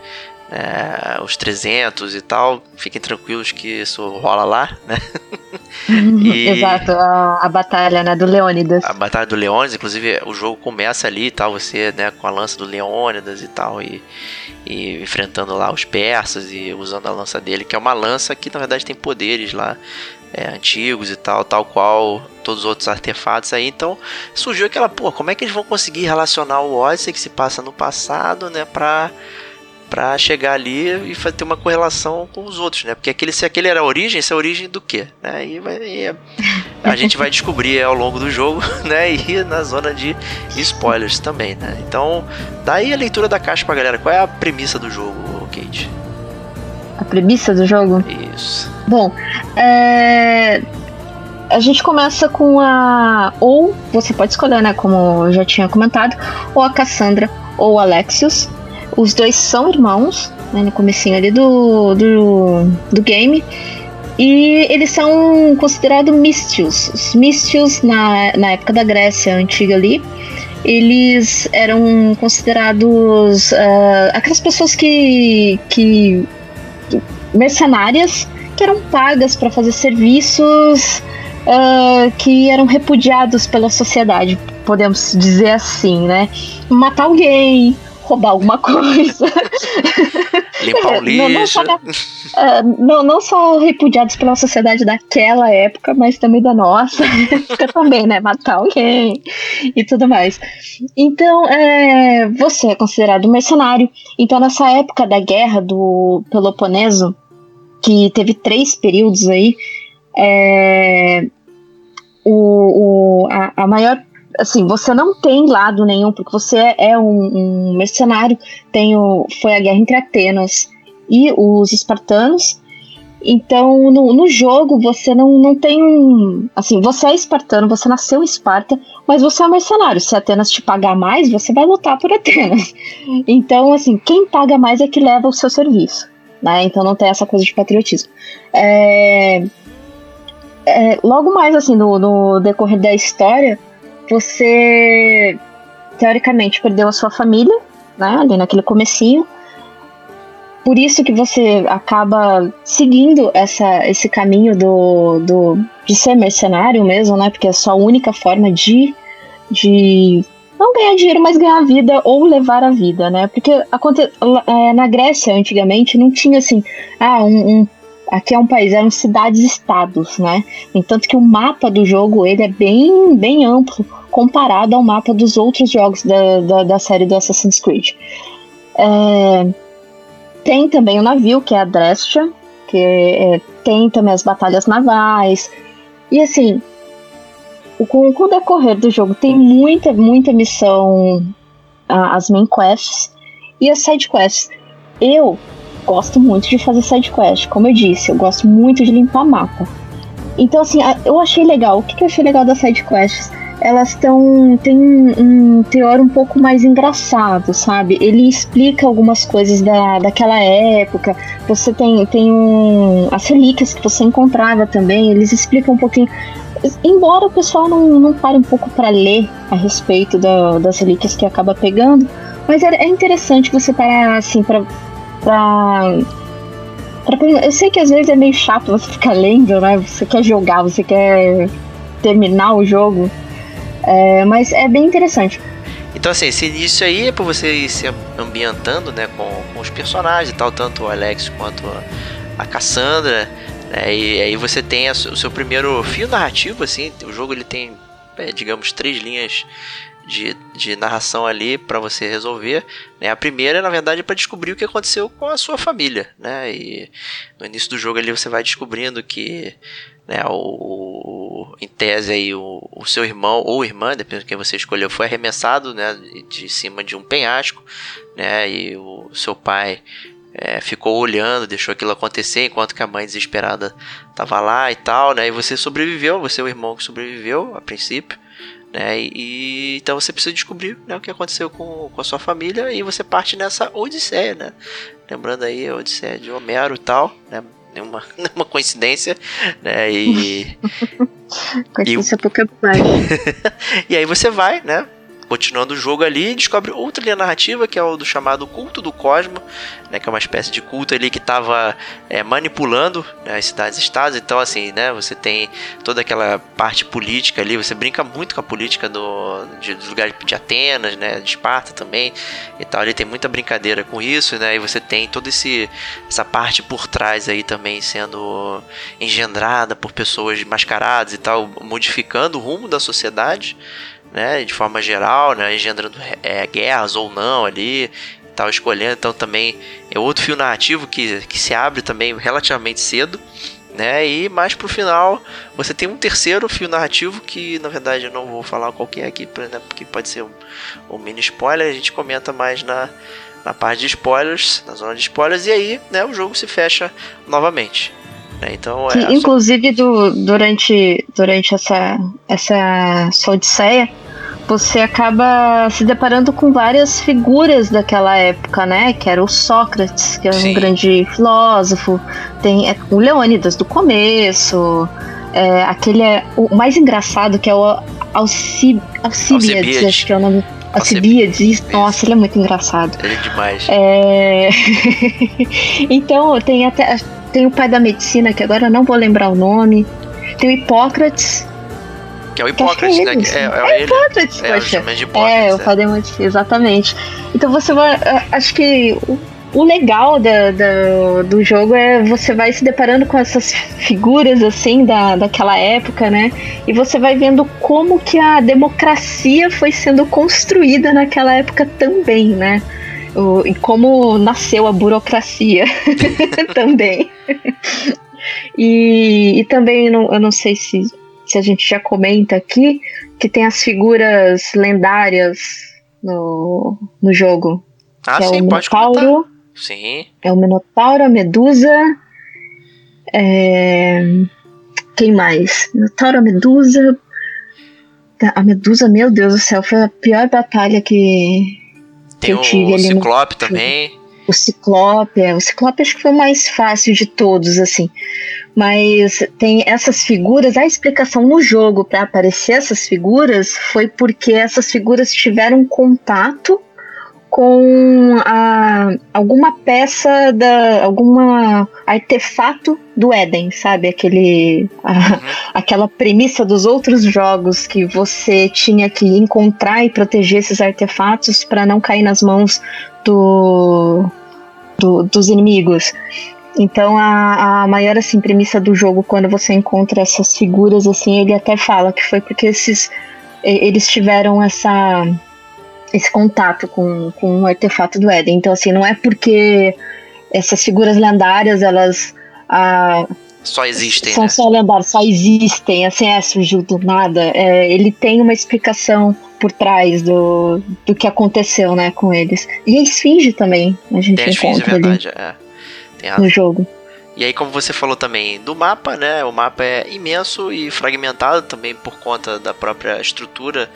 é, os 300 e tal, fiquem tranquilos que isso rola lá, né? e Exato, a, a, batalha né, do Leônidas. A batalha do Leônidas, inclusive o jogo começa ali e tal, você né, com a lança do Leônidas e tal, e, e enfrentando lá os persas e usando a lança dele, que é uma lança que na verdade tem poderes lá é, antigos e tal, tal qual todos os outros artefatos aí. Então surgiu aquela, pô, como é que eles vão conseguir relacionar o Odyssey que se passa no passado, né, pra para chegar ali e ter uma correlação com os outros, né? Porque aquele, se aquele era a origem, essa é a origem do quê? Né? E, vai, e a gente vai descobrir ao longo do jogo, *laughs* né? E na zona de spoilers também, né? Então, daí a leitura da caixa pra galera. Qual é a premissa do jogo, Kate? A premissa do jogo? Isso. Bom, é... a gente começa com a. Ou você pode escolher, né? Como eu já tinha comentado, ou a Cassandra ou Alexios os dois são irmãos, né, no comecinho ali do, do, do game. E eles são considerados místios. Os místios, na, na época da Grécia antiga ali, eles eram considerados uh, aquelas pessoas que, que. mercenárias que eram pagas para fazer serviços uh, que eram repudiados pela sociedade, podemos dizer assim, né? Matar alguém, roubar alguma coisa. *laughs* Limpar o lixo. Não, não, só, uh, não, não, só repudiados pela sociedade daquela época, mas também da nossa *laughs* época também, né? Matar alguém e tudo mais. Então, é, você é considerado mercenário. Então, nessa época da guerra do Peloponeso, que teve três períodos aí, é, o, o, a, a maior assim, você não tem lado nenhum, porque você é um, um mercenário. Tem o, foi a guerra entre Atenas e os espartanos. Então, no, no, jogo, você não, não tem um. Assim, você é espartano, você nasceu em Esparta, mas você é mercenário. Se Atenas te pagar mais, você vai lutar por Atenas. *laughs* Então, assim, quem paga mais é que leva o seu serviço. Né? Então, não tem essa coisa de patriotismo. É, é, logo mais, assim, no, no decorrer da história, você teoricamente perdeu a sua família, né, ali naquele comecinho. Por isso que você acaba seguindo essa, esse caminho do, do, de ser mercenário mesmo, né? Porque é a sua única forma de, de não ganhar dinheiro, mas ganhar a vida ou levar a vida, né? Porque aconte, é, na Grécia, antigamente, não tinha assim, ah, um, um aqui é um país, eram cidades-estados, né? Entanto que o mapa do jogo ele é bem, bem amplo comparado ao mapa dos outros jogos da, da, da série do Assassin's Creed. É, tem também o navio, que é a Drestia, que é, tem também as batalhas navais. E assim, com, com o decorrer do jogo, tem muita, muita missão, as main quests e as side quests. Eu gosto muito de fazer side quest, como eu disse, eu gosto muito de limpar mapa. Então, assim, eu achei legal. O que, que eu achei legal das side quests? Elas estão tem um, teor um pouco mais engraçado, sabe? Ele explica algumas coisas da, daquela época. Você tem tem um, as relíquias que você encontrava também. Eles explicam um pouquinho. Embora o pessoal não, não pare um pouco para ler a respeito da, das relíquias que acaba pegando, mas é, é interessante você parar assim para eu sei que às vezes é meio chato você *laughs* ficar lendo, né? Você quer jogar, você quer terminar o jogo. É, mas é bem interessante. Então, assim, esse início aí é pra você ir se ambientando, né, com, com os personagens e tal, tanto o Alex quanto a, Cassandra, né, e aí você tem a, o seu primeiro fio narrativo, assim, o jogo ele tem, é, digamos, três linhas de, de narração ali para você resolver. Né? A primeira, na verdade, é para descobrir o que aconteceu com a sua família. Né? E no início do jogo ali você vai descobrindo que né, o, em tese aí o, o, seu irmão ou irmã, dependendo de quem você escolheu, foi arremessado né, de cima de um penhasco, né, e o seu pai é, ficou olhando, deixou aquilo acontecer enquanto que a mãe desesperada estava lá e tal, né, e você sobreviveu, você é o irmão que sobreviveu a princípio, né, e, então você precisa descobrir né, o que aconteceu com, com a sua família e você parte nessa odisseia, né, lembrando aí a odisseia de Homero e tal, né, nenhuma, *laughs* nenhuma coincidência, né? E. *laughs* coincidência e, pouco mais. *laughs* e aí você vai, né? Continuando o jogo ali, descobre outra linha narrativa, que é o do chamado culto do cosmo, né, que é uma espécie de culto ali que estava é, manipulando né, as cidades-estados. Então, assim, né, você tem toda aquela parte política ali, você brinca muito com a política do, de, dos lugares de Atenas, né, de Esparta também e tal. Ali tem muita brincadeira com isso, né, e você tem toda essa parte por trás aí também sendo engendrada por pessoas mascaradas e tal, modificando o rumo da sociedade né, de forma geral, né, engendrando é, guerras ou não ali, tal, escolhendo. Então também é outro fio narrativo que, que se abre também relativamente cedo. Né? E mais pro final você tem um terceiro fio narrativo que na verdade eu não vou falar qual que é aqui, né? porque pode ser um, um, mini spoiler, a gente comenta mais na, na parte de spoilers, na zona de spoilers, e aí né, o jogo se fecha novamente. Né? Então, é inclusive só... do, durante, durante essa, essa sua odisseia, você acaba se deparando com várias figuras daquela época, né? Que era o Sócrates, que era Sim. um grande filósofo, tem é, o Leônidas do começo, é, aquele é, o mais engraçado que é o Alci, Alcibiades, acho que é o nome. Alcibiades, nossa, ele é muito engraçado. Ele é demais. É... *laughs* então, tem até tem o pai da medicina, que agora eu não vou lembrar o nome. Tem o Hipócrates. Que é o Hipócrates, é né? É, é, é, Hipócrates, é, poxa. De Hipócrates, é, o pai da medicina, exatamente. Então você vai. Acho que o, o legal da, da, do jogo é você vai se deparando com essas figuras assim da, daquela época, né? E você vai vendo como que a democracia foi sendo construída naquela época também, né? O, e como nasceu a burocracia *laughs* também. e, e também, não, eu não sei se, se a gente já comenta aqui, que tem as figuras lendárias no, no jogo. Ah, é sim, o pode Minotauro. Sim. É o Minotauro, a Medusa. É... Quem mais? Minotauro, a Medusa. A Medusa, meu Deus do céu, foi a pior batalha que, tem o Ciclope no... também. O Ciclope, é. O Ciclope acho que foi o mais fácil de todos, assim. Mas tem essas figuras, a explicação no jogo para aparecer essas figuras foi porque essas figuras tiveram contato com a, alguma peça da alguma artefato do Éden, sabe? Aquele a, uhum. aquela premissa dos outros jogos que você tinha que encontrar e proteger esses artefatos para não cair nas mãos do, do, dos inimigos. Então a, a maior assim premissa do jogo quando você encontra essas figuras assim, ele até fala que foi porque esses eles tiveram essa esse contato com, com o artefato do Éden. Então, assim, não é porque essas figuras lendárias, elas. Ah, só existem. São né? só lendárias, só existem, assim, é, surgiu do nada. É, ele tem uma explicação por trás do, do que aconteceu, né, com eles. E a Esfinge também, a gente tem a Esfinge, encontra verdade, é. no jogo. E aí, como você falou também do mapa, né? O mapa é imenso e fragmentado também por conta da própria estrutura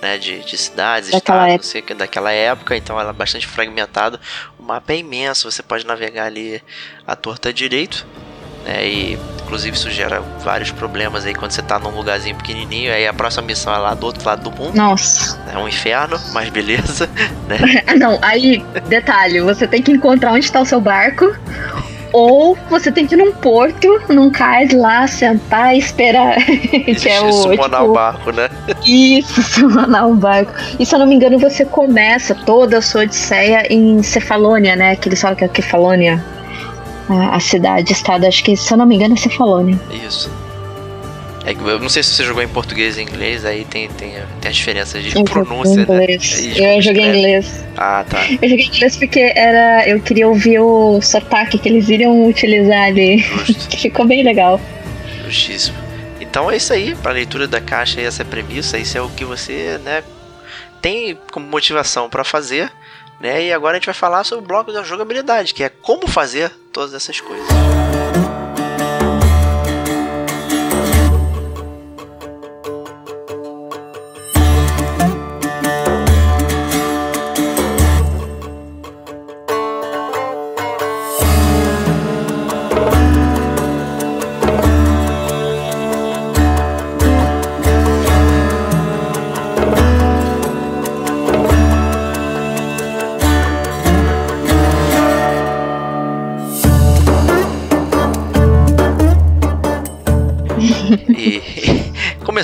né, de, de cidades, daquela estados, época. daquela época, então ela é bastante fragmentada. O mapa é imenso, você pode navegar ali à torta direito, né, e inclusive isso gera vários problemas aí quando você tá num lugarzinho pequenininho, aí a próxima missão é lá do outro lado do mundo. Nossa. É um inferno, mas beleza, *laughs* né? *laughs* Não, aí, detalhe, você tem que encontrar onde está o seu barco, ou você tem que ir num porto, num cais lá, sentar e esperar. *laughs* que é o. Summonar tipo, o barco, né? Isso, *laughs* summonar um barco. E se eu não me engano, você começa toda a sua odisseia em Cefalônia, né? Que eles falam que é Kefalônia. A, a cidade, estado, acho que, se eu não me engano, é Cefalônia. Isso. É eu não sei se você jogou em português e inglês, aí tem, tem, tem as diferenças de eu pronúncia, né? Eu joguei em inglês. Ah, tá. Eu joguei em inglês porque era, eu queria ouvir o sotaque que eles iriam utilizar ali. *laughs* Ficou bem legal. Justíssimo. Então é isso aí, para leitura da caixa, essa é a premissa, isso é o que você né, tem como motivação para fazer. Né? E agora a gente vai falar sobre o bloco da jogabilidade, que é como fazer todas essas coisas.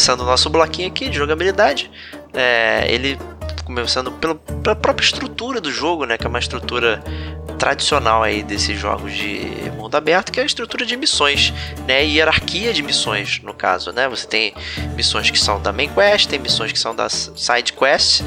Começando o nosso bloquinho aqui de jogabilidade, é, ele começando pelo, pela própria estrutura do jogo, né, que é uma estrutura tradicional aí desses jogos de mundo aberto, que é a estrutura de missões, né? E hierarquia de missões, no caso, né? Você tem missões que são da main quest, tem missões que são das side quests,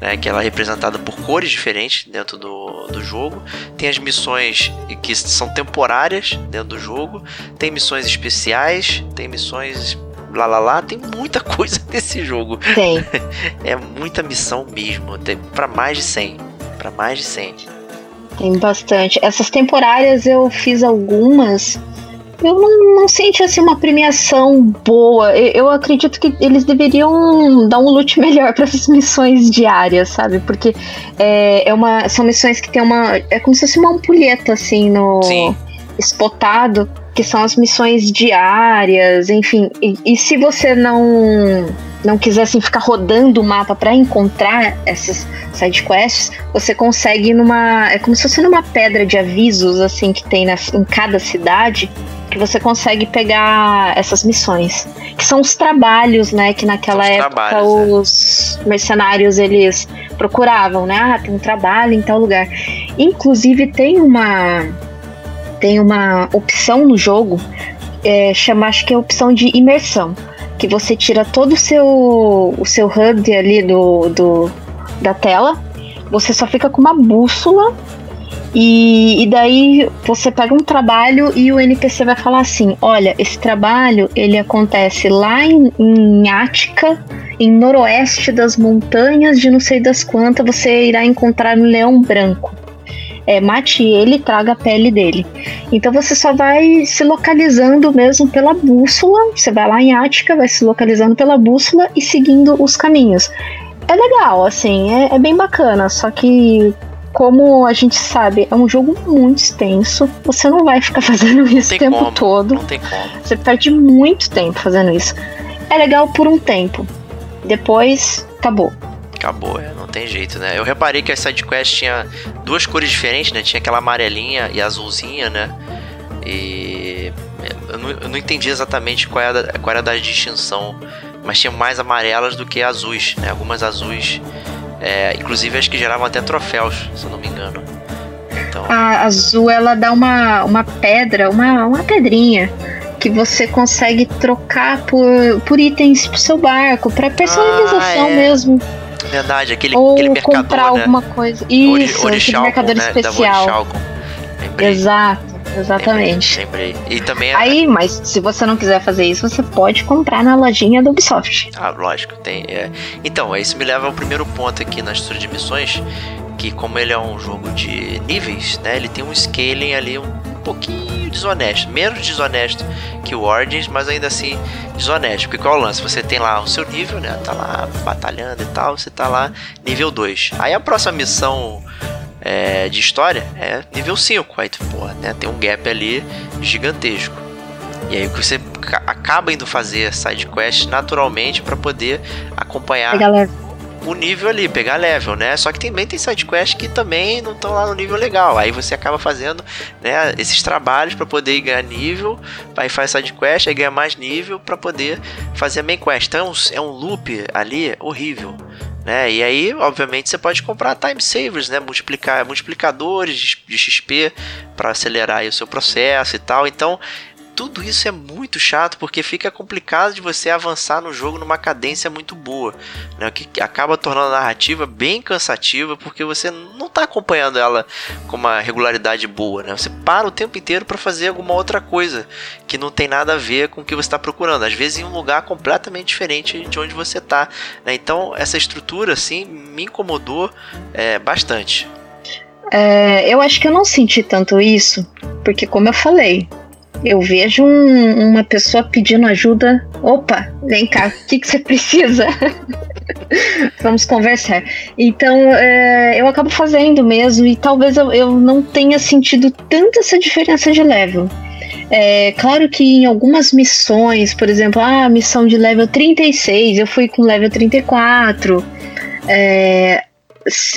né? Que ela é representada por cores diferentes dentro do, do jogo. Tem as missões que são temporárias dentro do jogo. Tem missões especiais, tem missões lá lá lá, tem muita *laughs* coisa nesse jogo. Tem. *laughs* é muita missão mesmo, tem para mais de 100, para mais de 100. Tem bastante. Essas temporárias eu fiz algumas. Eu não, não senti assim uma premiação boa. Eu, eu acredito que eles deveriam dar um loot *laughs* melhor para essas missões diárias, sabe? Porque é, é uma, são missões que tem uma. É como se fosse uma ampulheta, assim, no. Sim. Espotado, que são as missões diárias, enfim. E, e se você não não quiser assim, ficar rodando o mapa para encontrar essas side quests, você consegue numa. É como se fosse numa pedra de avisos, assim, que tem nas, em cada cidade, que você consegue pegar essas missões. Que são os trabalhos, né? Que naquela os época é. os mercenários eles procuravam, né? Ah, tem um trabalho em tal lugar. Inclusive tem uma. Tem uma opção no jogo, é, chama, acho que é a opção de imersão que você tira todo o seu o seu HUD ali do, do da tela, você só fica com uma bússola e, e daí você pega um trabalho e o NPC vai falar assim, olha, esse trabalho ele acontece lá em, em Ática, em noroeste das montanhas de não sei das quantas, você irá encontrar um leão branco é, mate ele e traga a pele dele. Então você só vai se localizando mesmo pela bússola. Você vai lá em Ática, vai se localizando pela bússola e seguindo os caminhos. É legal, assim, é, é bem bacana, só que como a gente sabe, é um jogo muito extenso. Você não vai ficar *laughs* fazendo isso o tempo como, todo. Não tem como. Você perde muito tempo fazendo isso. É legal por um tempo. Depois, acabou. Acabou, é, não tem jeito, né? Eu reparei que a sidequest tinha duas cores diferentes, né? Tinha aquela amarelinha e azulzinha, né? E eu não, eu não entendi exatamente qual era, qual era a distinção, mas tinha mais amarelas do que azuis, né? Algumas azuis, é, inclusive as que geravam até troféus, se eu não me engano. Então, A azul ela dá uma, uma pedra, uma, uma pedrinha que você consegue trocar por, por itens pro seu barco, pra personalização Ah, é. mesmo. Verdade, aquele, Ou aquele mercador, comprar né? alguma coisa. Ori- Isso, aquele Orichalcon, mercador né? Especial. Exato, exatamente. Lembrei, lembrei. E também Aí, mas se você não quiser fazer isso, você pode comprar na lojinha do Ubisoft. Ah, lógico, tem. é. Então, isso me leva ao primeiro ponto aqui na estrutura de missões, que como ele é um jogo de níveis, né, ele tem um scaling ali um pouquinho desonesto, menos desonesto que o Origins, mas ainda assim desonesto, porque qual é o lance? Você tem lá o seu nível, né, tá lá batalhando e tal, você tá lá nível 2. Aí a próxima missão é, de história é nível 5, aí tu, porra, né, tem um gap ali gigantesco. E aí você ca- acaba indo fazer side quest naturalmente para poder acompanhar. O nível ali, pegar level, né? Só que também tem side quest que também não estão lá no nível legal. Aí você acaba fazendo, né, esses trabalhos para poder ganhar nível, aí faz side quest, aí ganha mais nível para poder fazer a main quest. Então é um, é um loop ali horrível. Né? E aí, obviamente, você pode comprar time savers, né? Multiplicar multiplicadores de XP para acelerar o seu processo e tal. Então, tudo isso é muito chato porque fica complicado de você avançar no jogo numa cadência muito boa, né? O que acaba tornando a narrativa bem cansativa porque você não está acompanhando ela com uma regularidade boa, né? Você para o tempo inteiro para fazer alguma outra coisa que não tem nada a ver com o que você está procurando, às vezes em um lugar completamente diferente de onde você está. Né? Então essa estrutura assim me incomodou é, bastante. É, eu acho que eu não senti tanto isso, porque como eu falei, eu vejo um- uma pessoa pedindo ajuda. Opa, vem cá, o que, que você precisa? *laughs* Vamos conversar. Então, é, eu acabo fazendo mesmo, e talvez eu, eu não tenha sentido tanta essa diferença de level. É claro que em algumas missões, por exemplo, ah, missão de level 36, eu fui com level 34. É,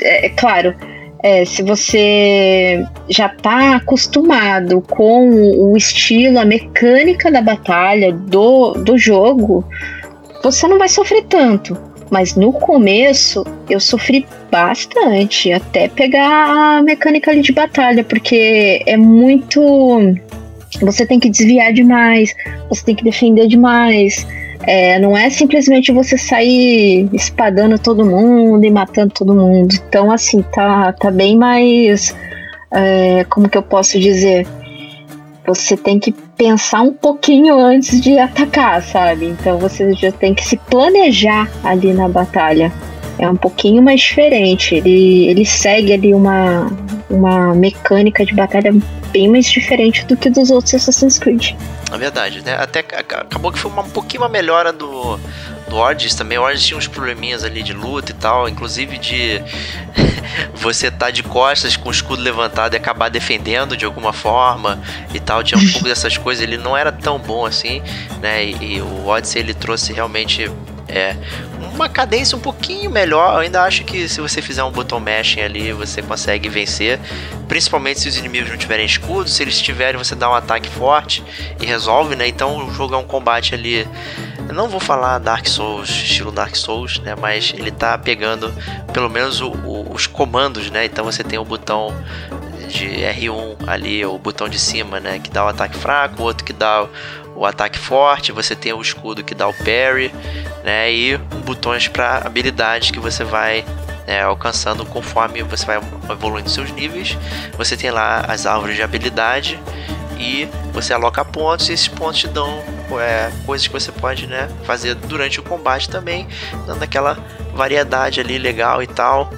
é claro, É, se você já está acostumado com o estilo, a mecânica da batalha, do, do jogo, você não vai sofrer tanto. Mas no começo eu sofri bastante até pegar a mecânica ali de batalha, porque é muito. Você tem que desviar demais, você tem que defender demais. É, não é simplesmente você sair espadando todo mundo e matando todo mundo. Então, assim, tá, tá bem mais. É, como que eu posso dizer? Você tem que pensar um pouquinho antes de atacar, sabe? Então você já tem que se planejar ali na batalha. É um pouquinho mais diferente. Ele, ele segue ali uma, uma mecânica de batalha bem mais diferente do que dos outros Assassin's Creed. Na verdade, né? Até acabou que foi uma, um pouquinho uma melhora do, do Origins também. O Origins tinha uns probleminhas ali de luta e tal, inclusive de *laughs* você tá de costas com o escudo levantado e acabar defendendo de alguma forma e tal. Tinha um pouco dessas coisas. Ele não era tão bom assim, né? E, e o Odyssey ele trouxe realmente é, uma cadência um pouquinho melhor. Eu ainda acho que se você fizer um botão mashing ali, você consegue vencer. Principalmente se os inimigos não tiverem escudo. Se eles tiverem, você dá um ataque forte e resolve, né? Então o jogo é um combate ali. Eu não vou falar Dark Souls, estilo Dark Souls, né? Mas ele tá pegando pelo menos o, o, os comandos, né? Então você tem o botão de R1 ali, o botão de cima, né? Que dá o ataque fraco, o outro que dá o ataque forte, você tem o escudo que dá o parry, né? E botões para habilidades que você vai é, alcançando conforme você vai evoluindo seus níveis. Você tem lá as árvores de habilidade e você aloca pontos e esses pontos te dão é, coisas que você pode né, fazer durante o combate também, dando aquela variedade ali legal e tal.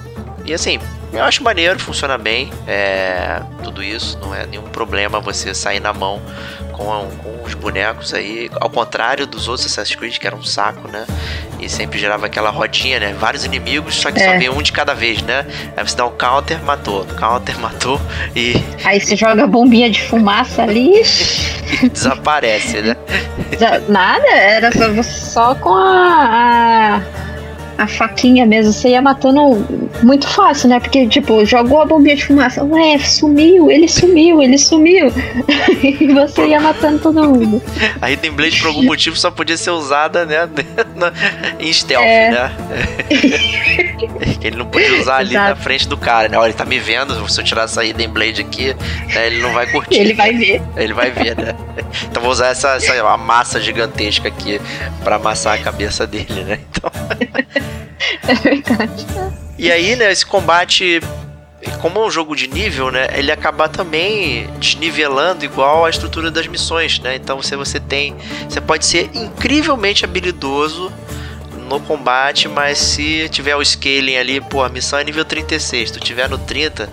E assim, eu acho maneiro, funciona bem, é, tudo isso, não é nenhum problema você sair na mão com, com os bonecos aí, ao contrário dos outros Assassin's Creed, que era um saco, né? E sempre gerava aquela rodinha, né? Vários inimigos, só que é. só vem um de cada vez, né? Aí você dá um counter, matou, counter, *laughs* matou e. Aí você joga bombinha de fumaça ali. *laughs* e desaparece, né? Nada, era só com a, a a faquinha mesmo, você ia matando muito fácil, né? Porque, tipo, jogou a bombinha de fumaça, ué, sumiu, ele sumiu, ele sumiu. *laughs* e você ia matando todo mundo. A Hidden Blade, por algum motivo, só podia ser usada, né? *laughs* em stealth, é. né? ele não podia usar ali Exato. na frente do cara, né? Olha, ele tá me vendo, se eu tirar essa Hidden Blade aqui, né, ele não vai curtir. Ele vai ver. Ele vai ver, né? Então vou usar essa, essa massa gigantesca aqui para amassar a cabeça dele, né? Então. É verdade. E aí, né, esse combate como é um jogo de nível, né, ele acaba também desnivelando igual a estrutura das missões, né? Então você você tem, você pode ser incrivelmente habilidoso no combate, mas se tiver o scaling ali, pô, a missão é nível 36, tu tiver no 30,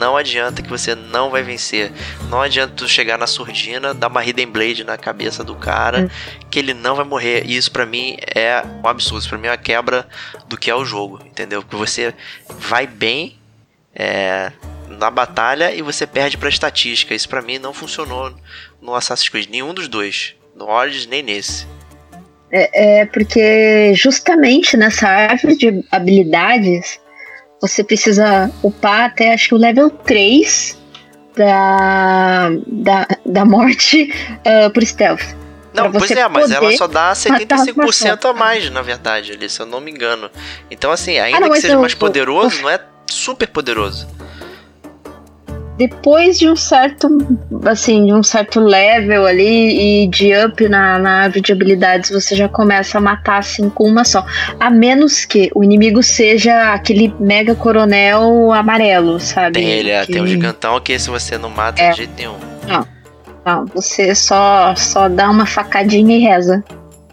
não adianta que você não vai vencer. Não adianta tu chegar na surdina, dar uma Hidden Blade na cabeça do cara, hum. que ele não vai morrer. E isso para mim é um absurdo. Para mim é uma quebra do que é o jogo, entendeu? Porque você vai bem é, na batalha e você perde pra estatística. Isso para mim não funcionou no Assassin's Creed. Nenhum dos dois. No Origins nem nesse. É, é porque justamente nessa árvore de habilidades você precisa upar até acho que o level 3 da, da, da morte uh, *laughs* por stealth. Não, pois é, mas ela só dá 75% a mais, na verdade, ali, se eu não me engano. Então, assim, ainda ah, não, que seja mais poderoso, *laughs* não é super poderoso depois de um certo, assim, de um certo level ali e de up na, na árvore de habilidades, você já começa a matar assim com uma só. A menos que o inimigo seja aquele mega coronel amarelo, sabe? Tem ele, é, que... tem um gigantão que se você não mata é. de jeito nenhum. Não. Não, você só, só dá uma facadinha e reza.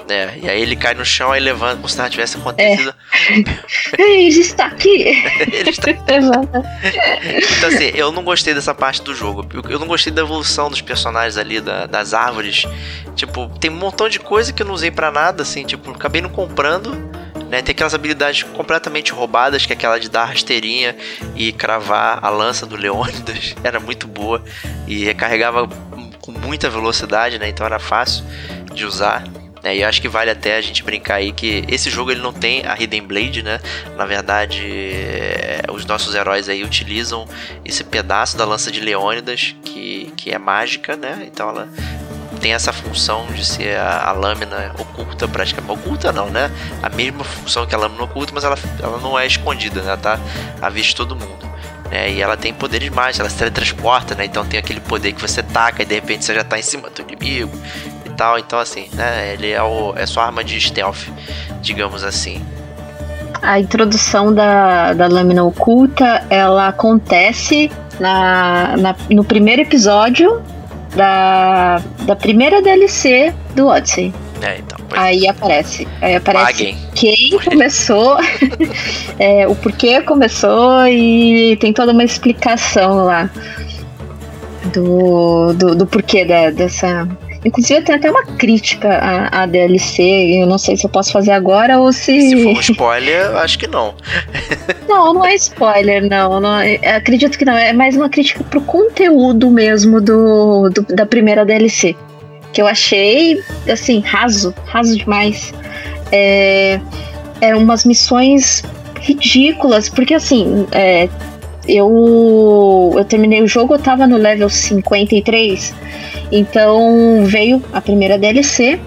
É, e aí ele cai no chão e levanta como se nada tivesse acontecido. É. *laughs* ele está aqui! *laughs* ele está aqui. então assim, eu não gostei dessa parte do jogo. Eu não gostei da evolução dos personagens ali, da, das árvores. Tipo, tem um montão de coisa que eu não usei para nada, assim, tipo, acabei não comprando. Né, tem aquelas habilidades completamente roubadas, que é aquela de dar rasteirinha e cravar a lança do Leônidas. *laughs* Era muito boa. E recarregava com muita velocidade, né? Então era fácil de usar. É, e eu acho que vale até a gente brincar aí que esse jogo ele não tem a Hidden Blade, né? Na verdade, é, os nossos heróis aí utilizam esse pedaço da lança de Leônidas, que, que é mágica, né? Então ela tem essa função de ser a, a, lâmina oculta, praticamente. Oculta não, né? A mesma função que a lâmina oculta, mas ela, ela não é escondida, né? Ela tá à vista de todo mundo. Né? E ela tem poderes mágicos, ela se teletransporta, né? Então tem aquele poder que você taca e de repente você já tá em cima do inimigo tal. Então, assim, né? Ele é, o, é sua arma de stealth, digamos assim. A introdução da, da lâmina oculta, ela acontece na, na, no primeiro episódio da, da primeira DLC do Odyssey. É, então. Aí é. aparece. Aí aparece Paguem. quem *laughs* começou, *laughs* é, o porquê começou e tem toda uma explicação lá do, do, do porquê da, dessa, Inclusive tem até uma crítica à, à, DLC, eu não sei se eu posso fazer agora ou se. Se for um *laughs* spoiler, acho que não. não, não é spoiler, não, não. Acredito que não. É mais uma crítica pro conteúdo mesmo do, do da primeira DLC. Que eu achei, assim, raso, raso demais. É, é umas missões ridículas, porque assim, é, eu, eu terminei o jogo, eu tava no level 53, então veio a primeira DLC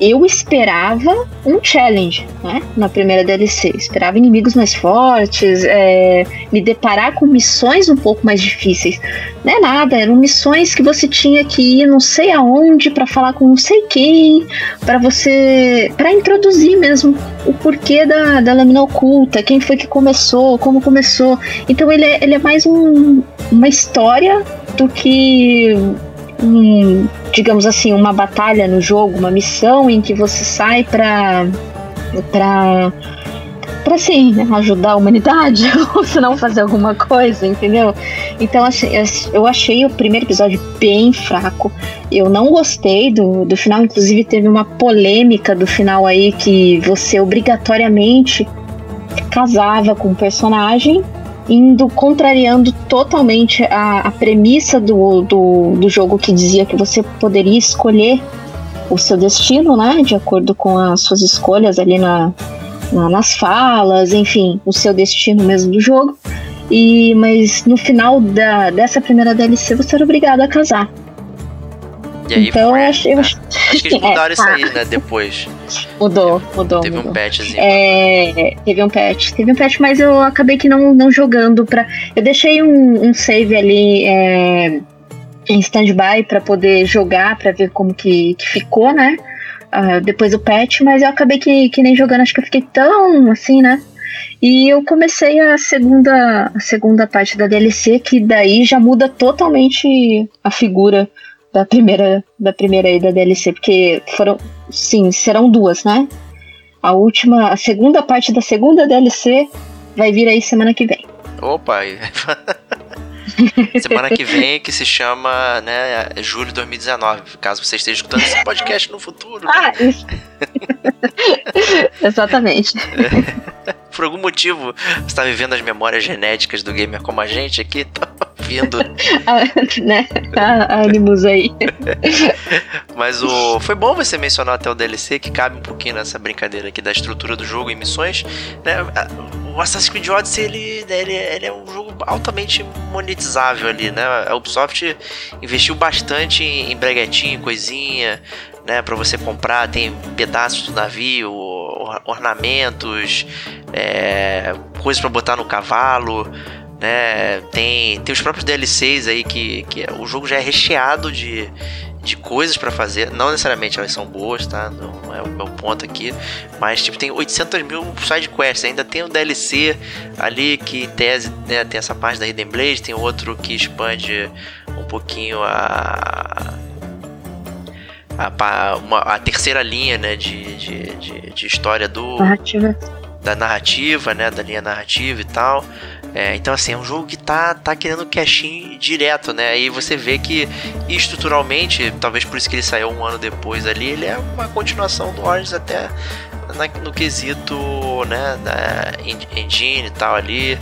eu esperava um challenge, né? Na primeira DLC. Esperava inimigos mais fortes, é, me deparar com missões um pouco mais difíceis. Não é nada, eram missões que você tinha que ir não sei aonde para falar com não sei quem, para você. para introduzir mesmo o porquê da, da lâmina oculta, quem foi que começou, como começou. Então ele é, ele é mais um, uma história do que um, digamos assim, uma batalha no jogo, uma missão em que você sai para para para sim, né, ajudar a humanidade *laughs* ou se não fazer alguma coisa, entendeu? Então assim, eu achei o primeiro episódio bem fraco. Eu não gostei do, do final, inclusive teve uma polêmica do final aí que você obrigatoriamente casava com o personagem indo contrariando totalmente a, a premissa do, do, do jogo que dizia que você poderia escolher o seu destino, né? De acordo com as suas escolhas ali na, na, nas falas, enfim, o seu destino mesmo do jogo. E mas no final da, dessa primeira DLC você era obrigado a casar. E aí então, foi, eu acho, eu acho, acho que eles *laughs* mudaram é, isso aí, né, depois. Mudou, mudou. Teve mudou. um patchzinho. É, teve um patch. Teve um patch, mas eu acabei que não, não jogando pra. Eu deixei um, um save ali é, em stand-by pra poder jogar, pra ver como que, que ficou, né? Uh, depois do patch, mas eu acabei que, que nem jogando, acho que eu fiquei tão assim, né? E eu comecei a segunda, a segunda parte da DLC, que daí já muda totalmente a figura da primeira da primeira aí da DLC, porque foram, sim, serão duas, né? A última, a segunda parte da segunda DLC vai vir aí semana que vem. Opa! *laughs* semana que vem, que se chama, né, julho de 2019, caso você esteja escutando esse podcast no futuro. Ah, isso. *laughs* Exatamente. *laughs* Por algum motivo, você está vivendo as memórias genéticas do gamer como a gente aqui, *laughs* tá vindo. né? A, Animus aí. Mas o foi bom você mencionar até o DLC, que cabe um pouquinho nessa brincadeira aqui da estrutura do jogo e missões. Né? O Assassin's Creed Odyssey, ele, ele, ele é um jogo altamente monetizável ali, né? A Ubisoft investiu bastante em breguetinho, coisinha, né, para você comprar, tem pedaços do navio, ornamentos, é, coisas para botar no cavalo, né? Tem, tem os próprios DLCs aí que, que o jogo já é recheado de, de coisas para fazer. Não necessariamente elas são boas, tá? Não é o meu ponto aqui. Mas, tipo, tem 800 mil side quests. Ainda tem o DLC ali que, em tese, né, tem essa parte da Hidden Blade. Tem outro que expande um pouquinho a a, uma, a terceira linha né, de, de, de, de história do narrativa. da narrativa, né, da linha narrativa e tal. É, então assim, é um jogo que tá, tá querendo cash-in direto, né? Aí você vê que estruturalmente, talvez por isso que ele saiu um ano depois ali, ele é uma continuação do Origins até na, no quesito, né, da engine e tal ali.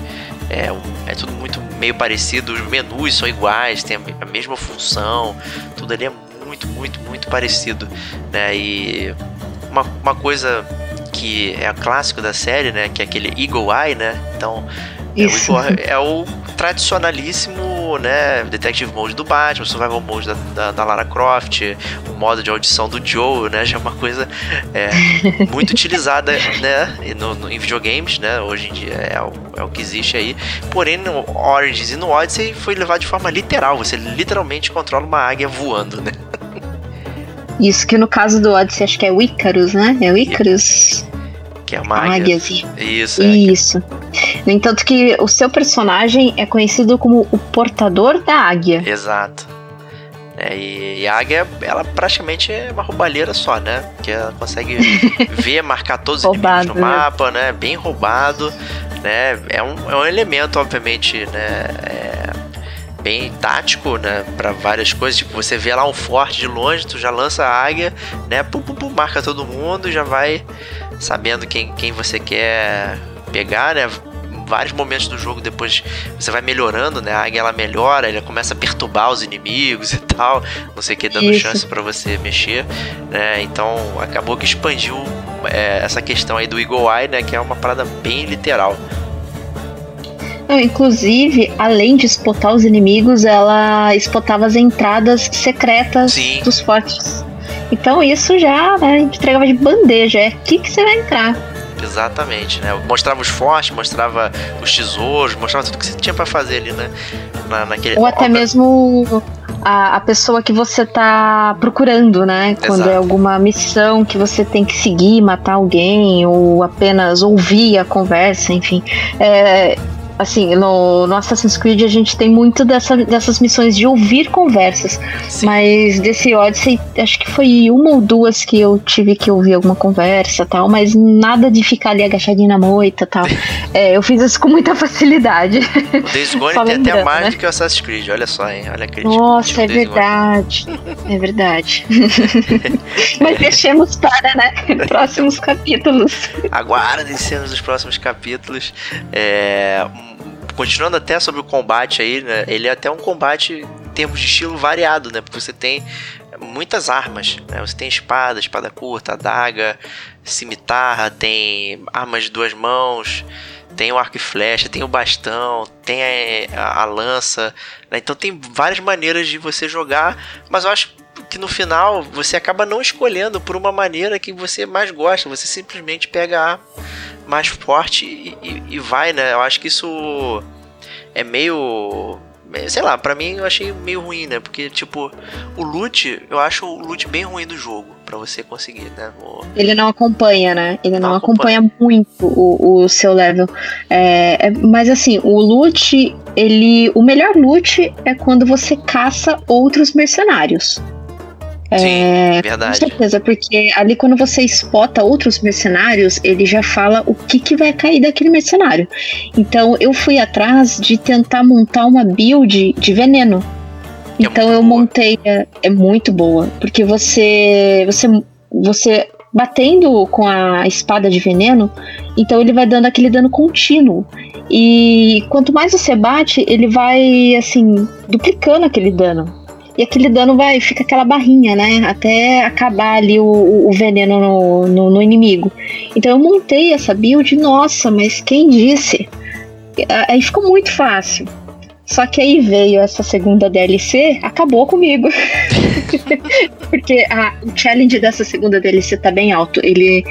É, é tudo muito meio parecido, os menus são iguais, tem a mesma função, tudo ali é muito, muito, muito parecido, né? E uma, uma coisa que é clássico da série, né? Que é aquele Eagle Eye, né? Então, é, Isso. o, é o tradicionalíssimo, né? Detective Mode do Batman, Survival Mode da, da, da, Lara Croft, o modo de audição do Joe, né? Já é uma coisa é, *laughs* muito utilizada, né? No, no, em videogames, né? Hoje em dia é o, é o que existe aí. Porém, no Origins e no Odyssey foi levado de forma literal. Você literalmente controla uma águia voando, né? Isso que no caso do Odyssey acho que é o Icarus, né? É o Icarus. Que é águia. Águiazinha. Isso. Isso. No entanto que o seu personagem é conhecido como o portador da águia. Exato. É, e, e, a águia, ela praticamente é uma roubalheira só, né? Que ela consegue *laughs* ver, marcar todos os Roubado, inimigos no mapa, né? Bem roubado, né? É um, é um elemento, obviamente, né? É bem tático, né, para várias coisas. Tipo, você vê lá um forte de longe, tu já lança a águia, né, pum, pum, pum, marca todo mundo, já vai sabendo quem, quem você quer pegar, né. Vários momentos do jogo depois você vai melhorando, né? A águia ela melhora, ela começa a perturbar os inimigos e tal, não sei o que, dando Isso. chance para você mexer, né? Então acabou que expandiu é, essa questão aí do Eagle Eye, né? Que é uma parada bem literal. Não, inclusive, além de spotar os inimigos, ela spotava as entradas secretas Sim. dos fortes. Então isso já né, entregava de bandeja, é aqui que você vai entrar. Exatamente, né? Mostrava os fortes, mostrava os tesouros, mostrava tudo que você tinha para fazer ali, né? Na, naquele... Ou até mesmo a, a, pessoa que você tá procurando, né? Quando Exato. é alguma missão que você tem que seguir, matar alguém, ou apenas ouvir a conversa, enfim. É, assim, no, no, Assassin's Creed a gente tem muito dessa, dessas missões de ouvir conversas. Sim. Mas desse Odyssey, acho que foi uma ou duas que eu tive que ouvir alguma conversa tal, mas nada de ficar ali agachadinho na moita tal. *laughs* é, eu fiz isso com muita facilidade. O Days Gone *laughs* tem até mais né? do que o Assassin's Creed, olha só, hein? Olha a Nossa, é verdade. é verdade. *laughs* mas deixemos para, né? Próximos capítulos. Aguardem cenas dos próximos capítulos. É continuando até sobre o combate aí, né? Ele é até um combate em termos de estilo variado, né? Porque você tem muitas armas, né? Você tem espada, espada curta, adaga, cimitarra, tem armas de duas mãos, tem o arco e flecha, tem o bastão, tem a, a, a lança, né? Então tem várias maneiras de você jogar, mas eu acho que no final você acaba não escolhendo por uma maneira que você mais gosta, você simplesmente pega a mais forte e, e, e, vai, né? Eu acho que isso é meio. Sei lá, pra mim eu achei meio ruim, né? Porque, tipo, o loot, eu acho o loot bem ruim do jogo para você conseguir, né? O... Ele não acompanha, né? Ele não, Não acompanha, acompanha. muito o, o seu level. É, é- mas assim, o loot, ele. O melhor loot é quando você caça outros mercenários. Sim, É, Com verdade. certeza, porque ali quando você spota outros mercenários, ele já fala o que, que vai cair daquele mercenário. Então eu fui atrás de tentar montar uma build de veneno. É Então eu boa. montei. É, é muito boa. Porque você. Você. Você batendo com a espada de veneno, então ele vai dando aquele dano contínuo. E quanto mais você bate, ele vai assim, duplicando aquele dano. E aquele dano vai, fica aquela barrinha, né? Até acabar ali o, o- veneno no, no- no inimigo. Então eu montei essa build, nossa, mas quem disse? Aí ficou muito fácil. Só que aí veio essa segunda DLC, acabou comigo. *laughs* Porque a, o challenge dessa segunda DLC tá bem alto. Ele.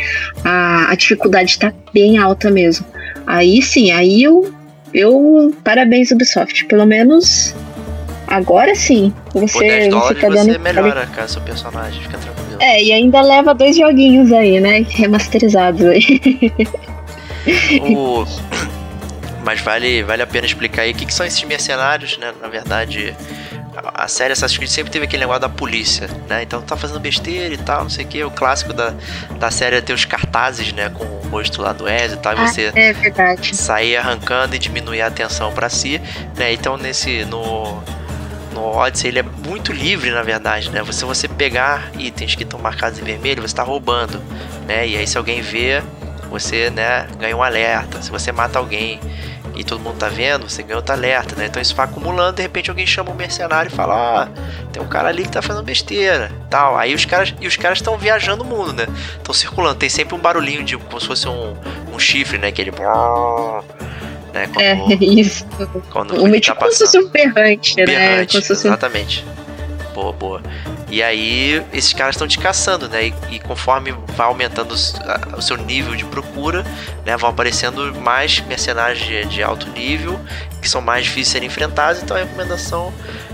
A, a dificuldade tá bem alta mesmo. Aí sim, aí eu. Eu. Parabéns, Ubisoft. Pelo menos. Agora sim. Por Você, 10 você dólares tá você dando. melhora, cara, seu personagem, fica tranquilo. É, e ainda leva dois joguinhos aí, né? Remasterizados aí. *laughs* O... Mas vale, vale a pena explicar aí o que, que são esses mercenários, né? Na verdade, a série Assassin's Creed sempre teve aquele negócio da polícia, né? Então tá fazendo besteira e tal, não sei o que. O clássico da, da série é ter os cartazes, né? Com o rosto lá do Ezio e tal, e você É verdade. sair arrancando e diminuir a atenção pra si, né? Então nesse no no Odyssey ele é muito livre, na verdade, né? Você você pegar itens que estão marcados em vermelho, você tá roubando, né? E aí se alguém vê, você, né, ganha um alerta. Se você mata alguém e todo mundo tá vendo, você ganha outro alerta, né? Então isso vai acumulando, de repente alguém chama um mercenário e fala: "Ah, tem um cara ali que tá fazendo besteira", tal. Aí os caras e os caras estão viajando o mundo, né? Estão circulando, tem sempre um barulhinho de como se fosse um, um chifre, né, aquele né, quando, é, *laughs* isso. Quando o tá passando. Como se fosse um berrante, um berrante né? Exatamente. Boa, boa. E aí esses caras estão te caçando, né? E, e conforme vai aumentando o, o, seu nível de procura, né? Vão aparecendo mais mercenários de, de alto nível que são mais difíceis de serem enfrentados. Então a recomendação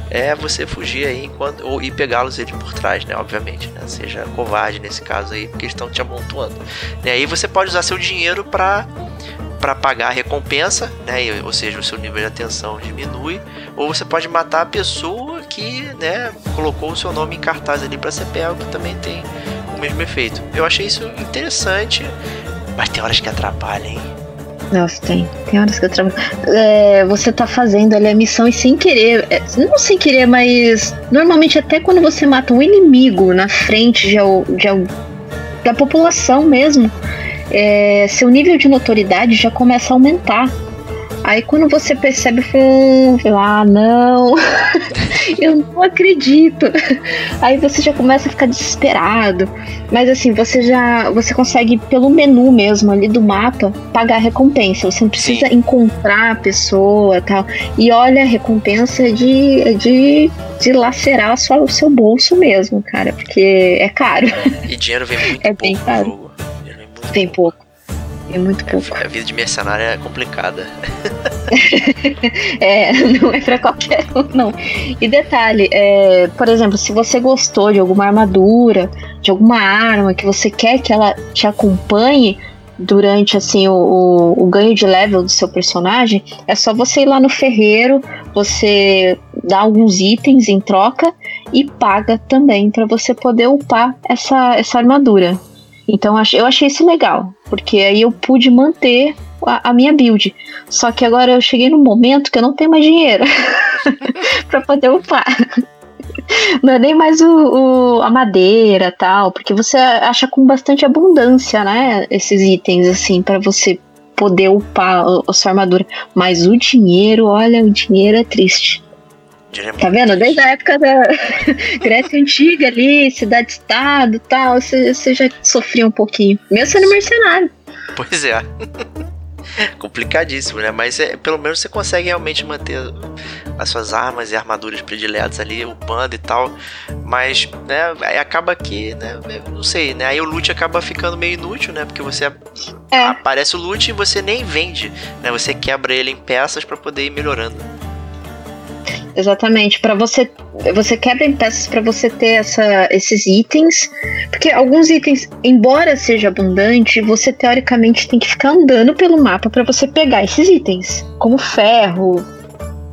é você fugir aí enquanto, ou, e pegá-los ele por trás, né? Obviamente, né? Seja covarde nesse caso aí, porque eles estão te amontoando. E aí você pode usar seu dinheiro para para pagar a recompensa, né? Ou seja, o seu nível de atenção diminui, ou você pode matar a pessoa que, né, colocou o seu nome em cartaz ali para ser pego, que também tem o mesmo efeito. Eu achei isso interessante, mas tem horas que atrapalha, hein? Nossa, tem. Tem horas que atrapalha. É, você tá fazendo ali a missão e sem querer. É, não sem querer, mas normalmente até quando você mata um inimigo na frente de, de, da população mesmo é, seu nível de notoriedade já começa a aumentar. Aí quando você percebe, fala, ah, não, *laughs* eu não acredito. Aí você já começa a ficar desesperado. Mas assim, você já você consegue pelo menu mesmo ali do mapa pagar a recompensa. Você não precisa Sim. encontrar a pessoa, tal. E olha, a recompensa é de é de de lacerar sua, o seu bolso mesmo, cara, porque é caro. E dinheiro vem muito é bem caro. Tem pouco. Tem muito pouco. A vida de mercenário é complicada. *laughs* é, não é pra qualquer um, não. E detalhe, é, por exemplo, se você gostou de alguma armadura, de alguma arma, que você quer que ela te acompanhe durante assim o, o, o ganho de level do seu personagem, é só você ir lá no ferreiro, você dá alguns itens em troca e paga também para você poder upar essa, essa armadura. Então eu achei isso legal, porque aí eu pude manter a, a minha build. Só que agora eu cheguei num momento que eu não tenho mais dinheiro *laughs* para poder upar. *laughs* Não é nem mais o, o, a madeira tal, porque você acha com bastante abundância, né? Esses itens, assim, para você poder upar a, a sua armadura. Mas o dinheiro, olha, o dinheiro é triste. Tá vendo? Desde a época da *laughs* Grécia Antiga ali, cidade-estado tal, você, você já sofria um pouquinho. Mesmo sendo mercenário. Pois é. *laughs* Complicadíssimo, né? Mas é, pelo menos você consegue realmente manter as suas armas e armaduras prediletas ali, o bando e tal. Mas, né, aí acaba que, né, não sei, né? Aí o loot acaba ficando meio inútil, né? Porque você é. aparece o loot e você nem vende, né? Você quebra ele em peças para poder ir melhorando. Exatamente, para você você quebra em peças para você ter essa, esses itens, porque alguns itens, embora seja abundante, você teoricamente tem que ficar andando pelo mapa para você pegar esses itens, como ferro.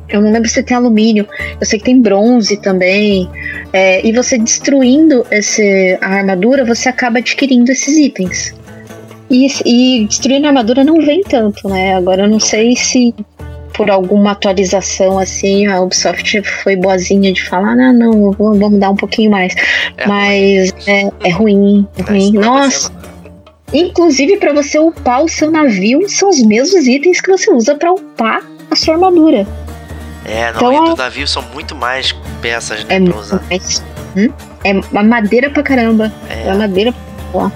Eu não lembro se tem alumínio, eu sei que tem bronze também. É, e você destruindo esse, a armadura, você acaba adquirindo esses itens. E, e destruindo a armadura não vem tanto, né? Agora eu não sei se por alguma atualização assim, a Ubisoft foi boazinha de falar, não, não, vamos dar um pouquinho mais. É Mas ruim. É, é ruim, é ruim. Nossa. Inclusive, para você upar o seu navio, são os mesmos itens que você usa para upar a sua armadura. É, não, então, e do navio são muito mais peças né, é pra usar. Mais, hum? É uma madeira pra caramba. É, é madeira pra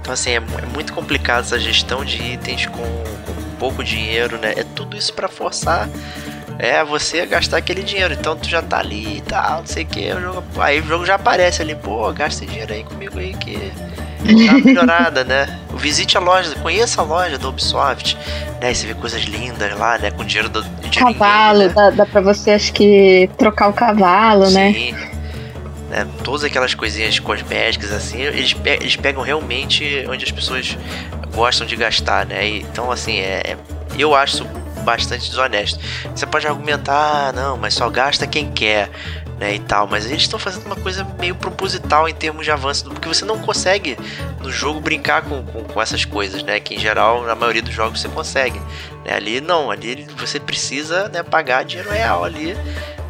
Então, assim, é, é muito complicado essa gestão de itens com pouco dinheiro, né? É tudo isso para forçar é você gastar aquele dinheiro. Então tu já tá ali e tal, não sei o que. Aí o jogo já aparece ali, pô, gasta dinheiro aí comigo aí que dá uma melhorada, né? *laughs* Visite a loja, conheça a loja do Ubisoft, né? você vê coisas lindas lá, né? Com dinheiro do dinheiro cavalo, né? dá, dá pra você acho que trocar o cavalo, né? Sim. né? Né, todas aquelas coisinhas cosméticas assim, eles, pe eles pegam realmente onde as pessoas gostam de gastar, né? então, assim, é, é, eu acho bastante desonesto. Você pode argumentar, ah, não, mas só gasta quem quer, né? E tal, mas eles estão fazendo uma coisa meio proposital em termos de avanço, porque você não consegue no jogo brincar com, com, com essas coisas, né? Que em geral, na maioria dos jogos você consegue. Né? Ali não, ali você precisa né, pagar dinheiro real ali.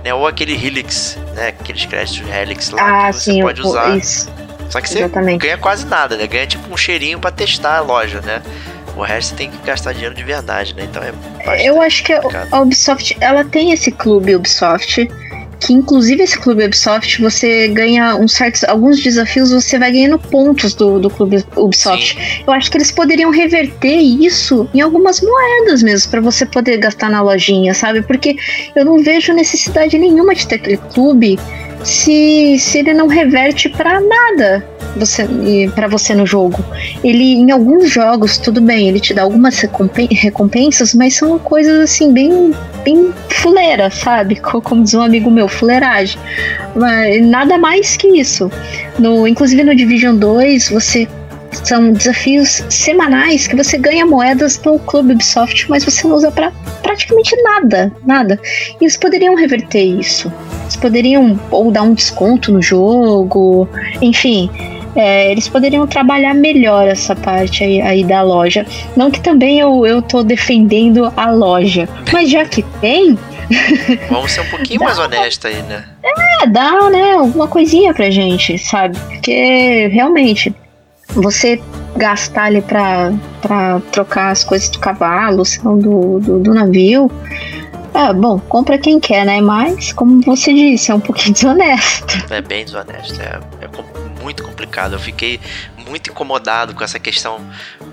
Né, ou aquele Helix, né? Aqueles créditos Helix lá ah, que você sim, pode usar. Isso. Só que você Exatamente. ganha quase nada, né? Ganha tipo um cheirinho para testar a loja, né? O resto você tem que gastar dinheiro de verdade, né? Então é Eu acho que a Ubisoft, ela tem esse clube Ubisoft, que inclusive esse clube Ubisoft você ganha um certos, alguns desafios, você vai ganhando pontos do, do clube Ubisoft. Sim. Eu acho que eles poderiam reverter isso em algumas moedas mesmo, para você poder gastar na lojinha, sabe? Porque eu não vejo necessidade nenhuma de ter aquele clube se, se ele não reverte para nada você para você no jogo. Ele em alguns jogos tudo bem, ele te dá algumas recompensas, mas são coisas assim bem bem fuleira, sabe? *laughs* Como diz um amigo meu, fuleiragem. Mas nada mais que isso. No inclusive no Division 2, você são desafios semanais que você ganha moedas no Clube Ubisoft, mas você não usa para praticamente nada, nada. E eles poderiam reverter isso. Eles poderiam ou dar um desconto no jogo, enfim. É, eles poderiam trabalhar melhor essa parte aí, aí, da loja. Não que também eu, eu tô defendendo a loja, mas já que tem. *laughs* Vamos ser um pouquinho mais honesta aí, né? É, dá, né? Alguma coisinha pra gente, sabe? Porque realmente você gastar ali pra, pra trocar as coisas do cavalo, do, do, do navio. É, bom, compra quem quer, né? Mas, como você disse, é um pouquinho *laughs* desonesto. É bem desonesto, é, é muito complicado. Eu fiquei muito incomodado com essa questão.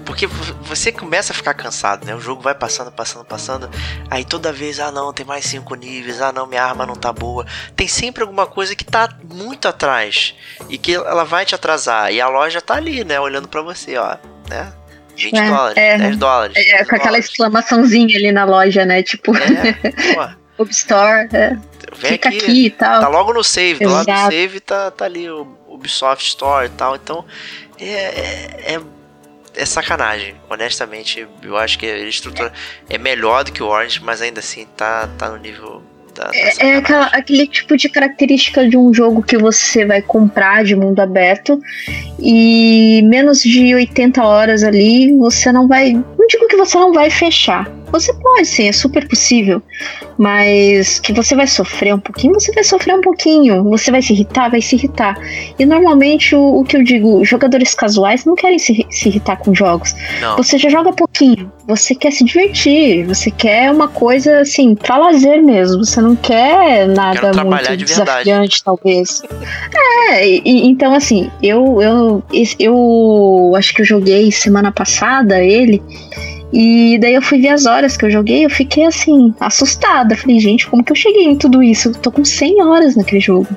Porque você começa a ficar cansado, né? O jogo vai passando, passando, passando. Aí toda vez, ah não, tem mais cinco níveis, ah não, minha arma não tá boa. Tem sempre alguma coisa que tá muito atrás. E que ela vai te atrasar. E a loja tá ali, né? Olhando para você, ó. Né? 20 é, dólares, é, 10 dólares. É, 10 com aquela dólares. exclamaçãozinha ali na loja, né? Tipo. É, *laughs* Upstore, é. Vem Fica aqui, aqui, e tal. Tá logo no save, do lado do save tá, tá ali o Ubisoft Store e tal. Então, é, é, é, sacanagem. Honestamente, eu acho que a estrutura é melhor do que o Orange, mas ainda assim tá, tá no nível da, é, é aquela, aquele tipo de característica de um jogo que você vai comprar de mundo aberto e menos de 80 horas ali você não vai. Não digo que você não vai fechar, você pode sim, é super possível. Mas que você vai sofrer um pouquinho, você vai sofrer um pouquinho. Você vai se irritar, vai se irritar. E normalmente o, o que eu digo, jogadores casuais não querem se, se irritar com jogos. Não. Você já joga pouquinho, você quer se divertir, você quer uma coisa assim, pra lazer mesmo. Você não quer nada muito de desafiante, talvez. É, e, então assim, eu, eu, eu acho que eu joguei semana passada ele. E daí eu fui ver as horas que eu joguei, eu fiquei assim, assustada. Falei, gente, como que eu cheguei em tudo isso? Eu tô com 100 horas naquele jogo.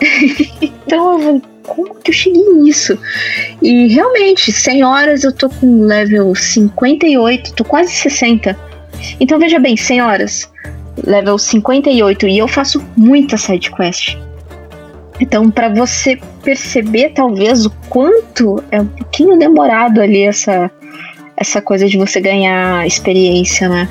*laughs* então eu falei, como que eu cheguei nisso? E realmente, 100 horas eu tô com level 58, tô quase 60. Então veja bem, 100 horas, level 58, e eu faço muita side quest. Então, para você perceber talvez o quanto é um pouquinho demorado ali essa essa coisa de você ganhar experiência, né?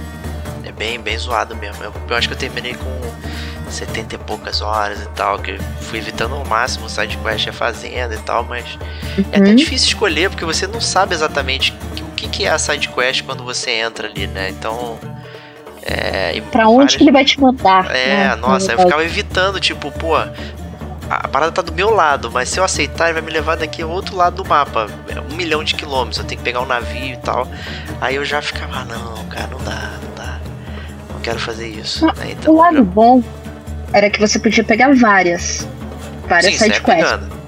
É bem, bem zoado mesmo. Eu, eu acho que eu terminei com 70 e poucas horas e tal, que fui evitando ao máximo o sidequest ia fazendo e tal, mas uhum. é até uhum. difícil escolher porque você não sabe exatamente o que, que é a sidequest quando você entra ali, né? Então. É, pra onde várias... que ele vai te mandar? É, né? nossa, eu ficava evitando, tipo, pô, a parada tá do meu lado, mas se eu aceitar, ele vai me levar daqui ao outro lado do mapa. É um milhão de quilômetros, eu tenho que pegar um navio e tal. Aí eu já ficava, ah, não, cara, não dá, não dá. Não quero fazer isso. Né? então, o lado já... bom era que você podia pegar várias. Várias sidequests.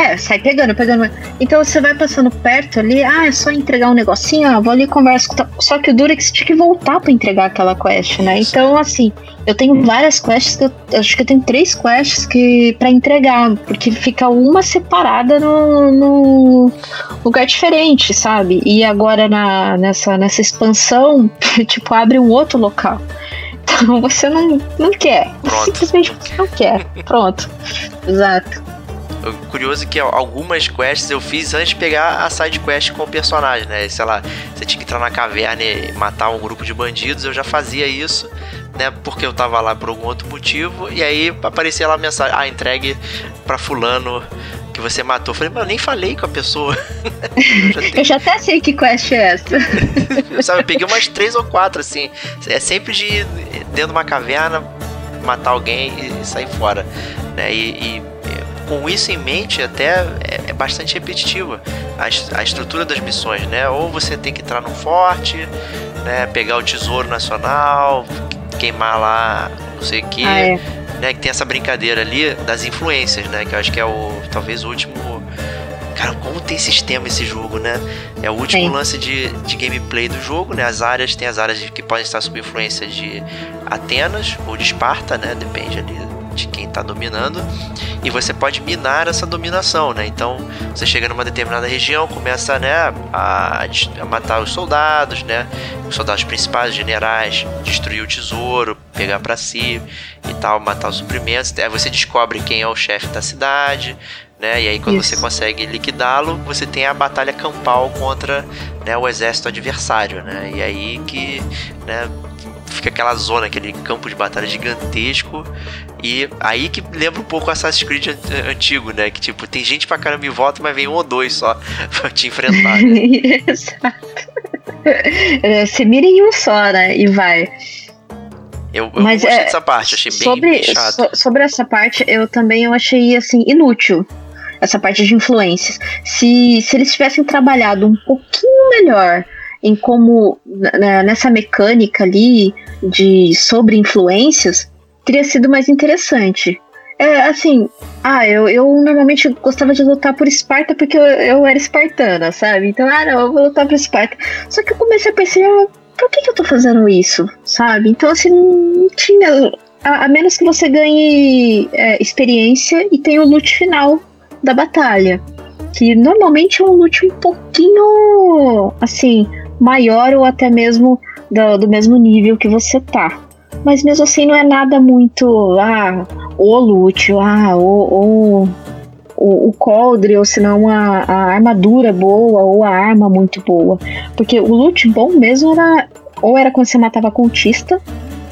É, sai pegando, pegando. Então você vai passando perto ali, ah, é só entregar um negocinho, ah, vou ali e converso. Só que o duro é que você tinha que voltar pra entregar aquela quest, né? Então, assim, eu tenho várias quests, que eu, eu acho que eu tenho três quests que para entregar, porque fica uma separada no, no, lugar diferente, sabe? E agora na, nessa, nessa expansão, *laughs* tipo, abre um outro local. Então *laughs* você não, não quer. Pronto. Simplesmente você não quer. Pronto. *laughs* Exato. Curioso que algumas quests eu fiz antes de pegar a side quest com o personagem, né? Sei lá, você tinha que entrar na caverna e matar um grupo de bandidos, eu já fazia isso, né? Porque eu tava lá por algum outro motivo, e aí aparecia lá a mensagem, ah, entregue pra fulano que você matou. Eu falei, mas eu nem falei com a pessoa. *laughs* eu, já tenho... eu já até sei que quest é essa. *laughs* Sabe, eu peguei umas três ou quatro, assim. É sempre de ir dentro de uma caverna, matar alguém e sair fora. Né? E, e com isso em mente, até é, é bastante repetitiva a, a estrutura das missões, né? Ou você tem que entrar num forte, né? Pegar o tesouro nacional, queimar lá não sei o que. Ah, é. Né, que tem essa brincadeira ali das influências, né? Que eu acho que é o talvez o último Cara, como tem sistema esse jogo, né? É o último Sim. lance de, de gameplay do jogo, né? As áreas, tem as áreas que podem estar sob influência de Atenas ou de Esparta, né? Depende ali de quem está dominando. E você pode minar essa dominação, né? Então, você chega numa determinada região, começa, né, a, a matar os soldados, né? Os soldados principais, generais, destruir o tesouro, pegar para si e tal, matar os suprimentos. Aí você descobre quem é o chefe da cidade, né? E aí quando Isso. você consegue liquidá-lo, você tem a batalha campal contra né, o exército adversário, né? E aí que né, fica aquela zona, aquele campo de batalha gigantesco. E aí que lembra um pouco o Assassin's Creed antigo, né? Que tipo, tem gente pra caramba em volta, mas vem um ou dois só *laughs* pra te enfrentar. Né? *laughs* Exato. É, você mira em um só, né? E vai. Eu, eu Mas, gostei é, dessa parte, achei sobre, bem, bem chato. So, sobre essa parte, eu também eu achei assim inútil essa parte de influências. Se, se eles tivessem trabalhado um pouquinho melhor em como nessa mecânica ali de sobre influências, teria sido mais interessante. É assim, ah, eu, eu normalmente gostava de lutar por Esparta porque eu, eu era espartana, sabe? Então, ah, não, eu vou lutar por Esparta. Só que eu comecei a perceber, por que, que eu tô fazendo isso, sabe? Então, assim, não tinha. A, a menos que você ganhe é, experiência e tenha o loot final da batalha. Que normalmente é um loot um pouquinho assim, maior ou até mesmo do, do mesmo nível que você tá. Mas mesmo assim não é nada muito. Ah, o loot, ah, o, o, o, o coldre, ou senão a, a armadura boa, ou a arma muito boa. Porque o loot bom mesmo era. Ou era quando você matava cultista,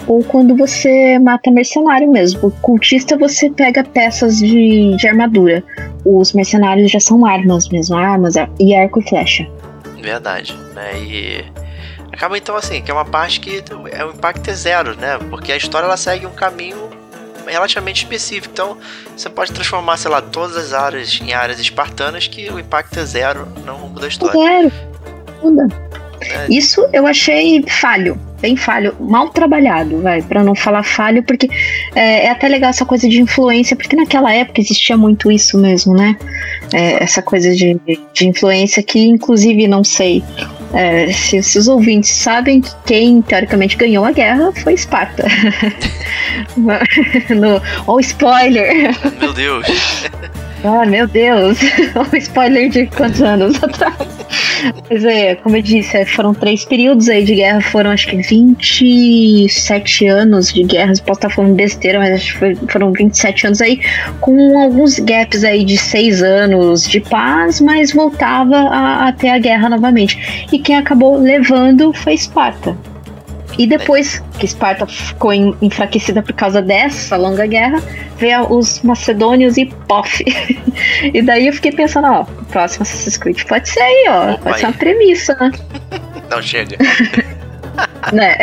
ou quando você mata mercenário mesmo. O cultista você pega peças de, de armadura. Os mercenários já são armas mesmo, armas e arco e flecha. Verdade, né? E acaba então assim, que é uma parte que é o impacto é zero, né? Porque a história ela segue um caminho relativamente específico. Então, você pode transformar, sei lá, todas as áreas em áreas espartanas que o impacto é zero, não muda a história. Zero. Muda. É. Isso eu achei falho bem falho, mal trabalhado, vai, para não falar falho, porque é, é, até legal essa coisa de influência, porque naquela época existia muito isso mesmo, né? É, essa coisa de, de influência que, inclusive, não sei é, se, se, os ouvintes sabem que quem teoricamente ganhou a guerra foi Esparta. *laughs* no, oh, spoiler! Meu Deus! *laughs* Ah, meu Deus! *laughs* um spoiler de quantos anos *laughs* atrás? Mas é, como eu disse, é, foram três períodos aí de guerra, foram acho que 27 anos de guerra, posso estar falando besteira, mas acho que foram 27 anos aí, com alguns gaps aí de seis anos de paz, mas voltava a, a ter a guerra novamente. E quem acabou levando foi Esparta. E depois que Esparta ficou enfraquecida por causa dessa longa guerra, veio os macedônios e pof. *laughs* e daí eu fiquei pensando, ó, o próximo Assassin's Creed pode ser aí, ó. Opa, pode ser uma premissa, né? *laughs* Não, chega. *laughs* né?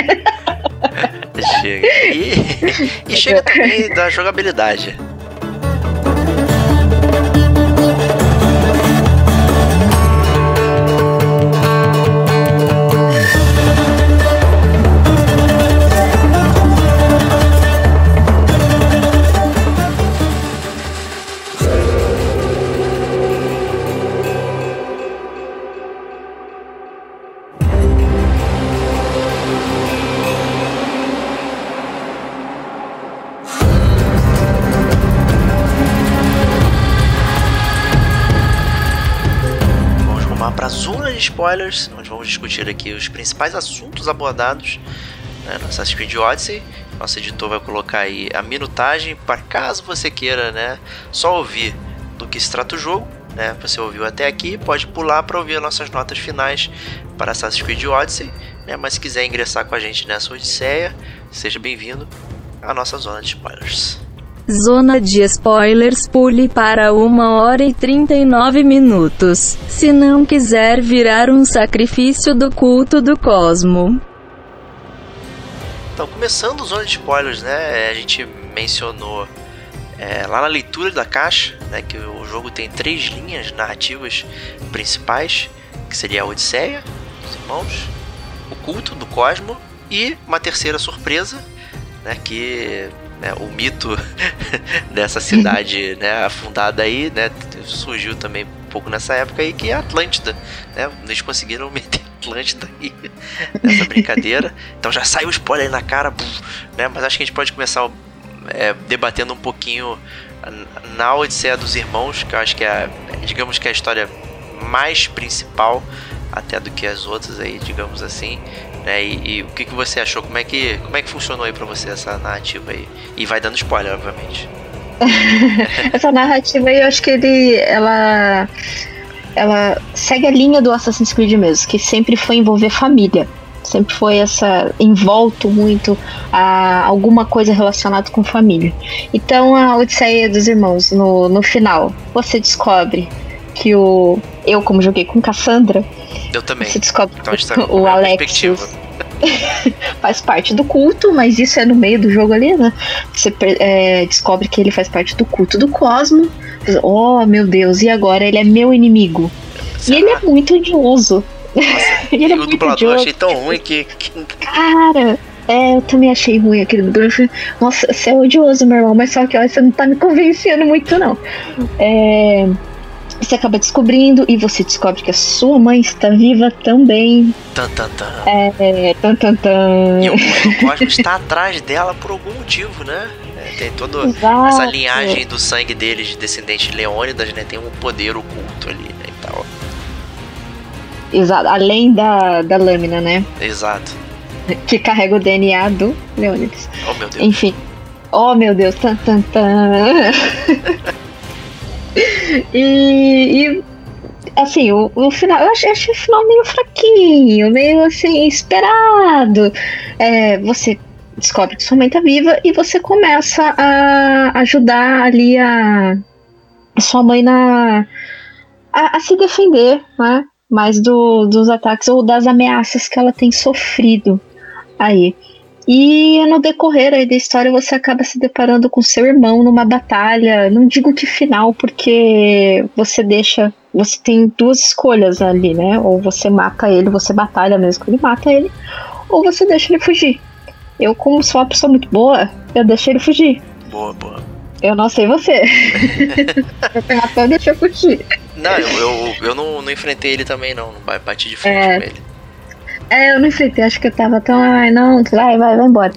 chega. E, e chega também da jogabilidade. Spoilers, onde vamos discutir aqui os principais assuntos abordados né, no Assassin's Creed Odyssey. Nosso editor vai colocar aí a minutagem para caso você queira né, só ouvir do que se trata o jogo. Né, você ouviu até aqui, pode pular para ouvir as nossas notas finais para Assassin's Creed Odyssey. Né, mas se quiser ingressar com a gente nessa odisseia, seja bem-vindo à nossa zona de spoilers. Zona de spoilers pule para 1 hora e 39 minutos, se não quiser virar um sacrifício do culto do cosmo. Então, começando zona de spoilers, né? A gente mencionou é, lá na leitura da caixa, né, que o jogo tem três linhas narrativas principais, que seria a Odisseia, os irmãos, o culto do Cosmo e uma terceira surpresa, né, que né, o mito *laughs* dessa cidade *laughs* né, afundada aí, né, surgiu também um pouco nessa época aí, que é a Atlântida, né, eles conseguiram *laughs* meter Atlântida aí nessa brincadeira, então já saiu o spoiler aí na cara, né, mas acho que a gente pode começar é, debatendo um pouquinho na Odisseia dos Irmãos, que eu acho que é, digamos que é a história mais principal até do que as outras aí, digamos assim. Né? E, e, o que, que você achou? Como é que, como é que funcionou aí pra você essa narrativa aí? E vai dando spoiler, obviamente. *laughs* essa narrativa aí, eu acho que ele. ela. Ela segue a linha do Assassin's Creed mesmo, que sempre foi envolver família sempre foi essa envolto muito a alguma coisa relacionada com família. Então a Odisseia dos Irmãos no, no final você descobre que o eu como joguei com Cassandra, eu também. Você descobre então, que tá *laughs* o Alex *laughs* faz parte do culto, mas isso é no meio do jogo ali, né? Você é, descobre que ele faz parte do culto do Cosmo. Oh, meu Deus, e agora ele é meu inimigo. Será? E ele é muito odioso. *laughs* ele é o dublador eu achei tão ruim que, que. Cara, é, eu também achei ruim aquele dublador. Nossa, você é odioso, meu irmão, mas só que ó, você não tá me convencendo muito, não. É. Você acaba descobrindo e você descobre que a sua mãe está viva também. Tan, tan, tan. É, tan, tan, tan. E o, o Cosmo está atrás dela por algum motivo, né? É, tem toda Exato. essa linhagem do sangue deles, de descendentes leônidas, né? Tem um poder oculto ali, né? E tal. Exato, além da, da lâmina, né? Exato. Que carrega o DNA do Leônidas. Oh, meu Deus. Enfim. Oh, meu Deus. Tan, tan, tan. *laughs* e, e, assim, o, o, final, eu achei, achei o final meio fraquinho, meio assim, esperado. É, você descobre que sua mãe tá viva e você começa a ajudar ali a, a sua mãe na. A, a se defender, né? mais do, dos ataques ou das ameaças que ela tem sofrido aí. E no decorrer aí da história você acaba se deparando com seu irmão numa batalha. Não digo que final, porque você deixa. Você tem duas escolhas ali, né? Ou você mata ele, você batalha mesmo que ele mata ele, ou você deixa ele fugir. Eu, como sou uma pessoa muito boa, eu deixei ele fugir. Boa, boa. Eu não sei você. *laughs* eu matou, deixa eu fugir. Não, eu, eu, eu não, não enfrentei ele também, não. Não bati de frente é, com ele. É, eu não enfrentei, acho que eu tava tão. Ai, não, vai, vai, vai embora.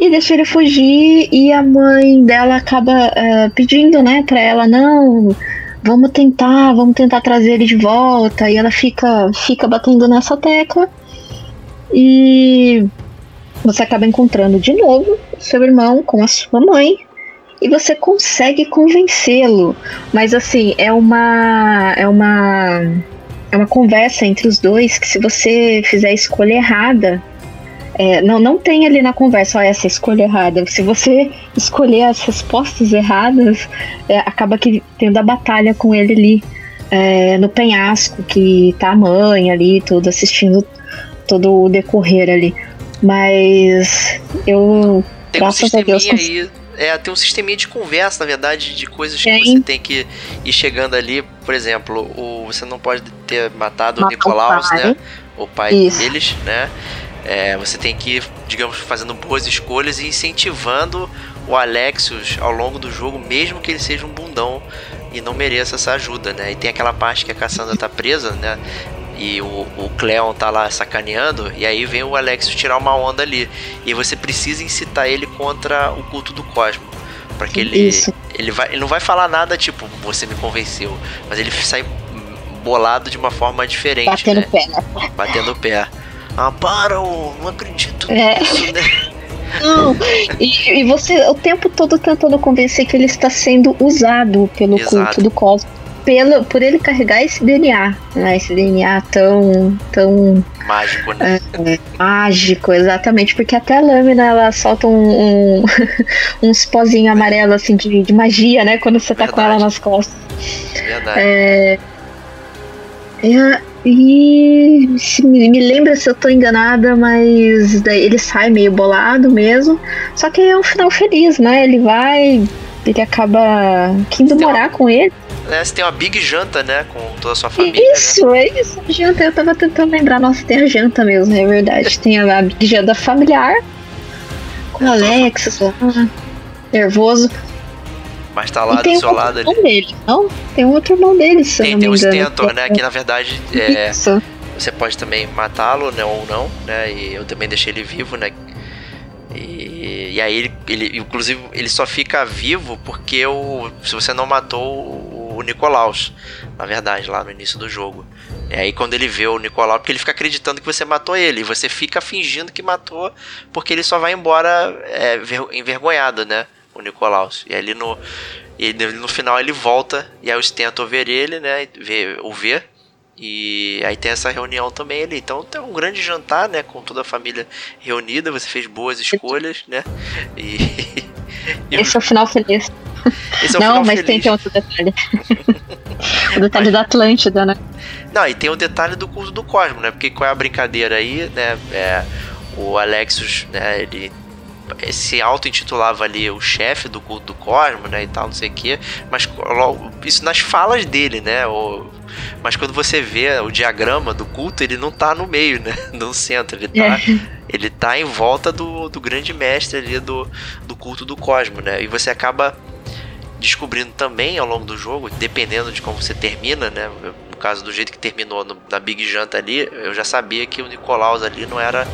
E deixa ele fugir e a mãe dela acaba uh, pedindo, né, pra ela, não, vamos tentar, vamos tentar trazer ele de volta. E ela fica, fica batendo nessa tecla. E você acaba encontrando de novo seu irmão com a sua mãe e você consegue convencê-lo. Mas assim, é uma é uma é uma conversa entre os dois que se você fizer a escolha errada, é, não, não tem ali na conversa ó, essa escolha errada. Se você escolher as respostas erradas, é, acaba que tendo a batalha com ele ali é, no penhasco, que tá a mãe ali, tudo assistindo todo o decorrer ali. Mas eu. Tem um sisteminha Deus, aí é, tem um sisteminha de conversa, na verdade, de coisas que você tem que ir chegando ali. Por exemplo, o, você não pode ter matado o Nicolaus, né? O pai Isso. deles, né? É, você tem que ir, digamos, fazendo boas escolhas e incentivando o Alexios ao longo do jogo, mesmo que ele seja um bundão e não mereça essa ajuda, né? E tem aquela parte que a Cassandra tá presa, né? E o, o Cleon tá lá sacaneando, e aí vem o Alex tirar uma onda ali. E você precisa incitar ele contra o culto do Cosmo. Pra que ele. Isso. Ele, vai, ele não vai falar nada tipo, você me convenceu. Mas ele sai bolado de uma forma diferente. Batendo né? o pé, né? Batendo o pé. Ah, para, não acredito é. nisso, né? *laughs* Não, e, e, você o tempo todo tentando convencer que ele está sendo usado pelo Exato. culto do cosmos pelo, por ele carregar esse DNA, né? Esse DNA tão. tão mágico, né? É, mágico, exatamente. Porque até a lâmina ela solta um, um *laughs* uns pozinhos amarelos assim de, de, magia, né? Quando você tá Verdade. com ela nas costas. Verdade. É, e me, me lembra se eu tô enganada, mas daí ele sai meio bolado mesmo. Só que é um final feliz, né? Ele vai ele acaba indo uma- morar com ele. Né, Você tem uma big janta, né? Com toda a sua família. né? Isso, é isso. Janta, eu tava tentando lembrar. Nossa, tem a janta mesmo, é verdade. Tem a, a big janta familiar. Com o Alexis lá. Nervoso. Mas tá lá tem do seu um lado ali. irmão dele, não? Tem um outro irmão dele, se eu Tem, não tem me o engano. Stentor, né? Que na verdade é, Isso. você pode também matá-lo, né? Ou não, né? E eu também deixei ele vivo, né? E, e aí ele, ele, inclusive, ele só fica vivo porque o, se você não matou o, Nicolaus, na verdade, lá no início do jogo. E aí quando ele vê o Nicolau, porque ele fica acreditando que você matou ele, e você fica fingindo que matou, porque ele só vai embora é, ver- envergonhado, né? O Nicolaus. E ali no, e no final ele volta, e aí o Stentor vê ele, né? Vê, o vê. E aí tem essa reunião também ali. Então tem um grande jantar, né? Com toda a família reunida. Você fez boas escolhas, né? *laughs* E Esse é o final feliz. Esse é o não, mas feliz. tem, tem outro detalhe. *laughs* o detalhe da Atlântida, né? Não, e tem o detalhe do culto do Cosmo, né? Porque qual é a brincadeira aí, né? É, o Alexios, né? Ele se auto-intitulava ali o chefe do culto do Cosmo, né? E tal, não sei o quê. Mas logo- isso nas falas dele, né? O, mas quando você vê o diagrama do culto, ele não tá no meio, né? *laughs* No centro. Ele tá, ele tá em volta do, do grande mestre ali do, do culto do Cosmo, né? E você acaba descobrindo também ao longo do jogo, dependendo de como você termina, né? No caso do jeito que terminou no- na Big Janta ali, eu já sabia que o Nicolaus ali não era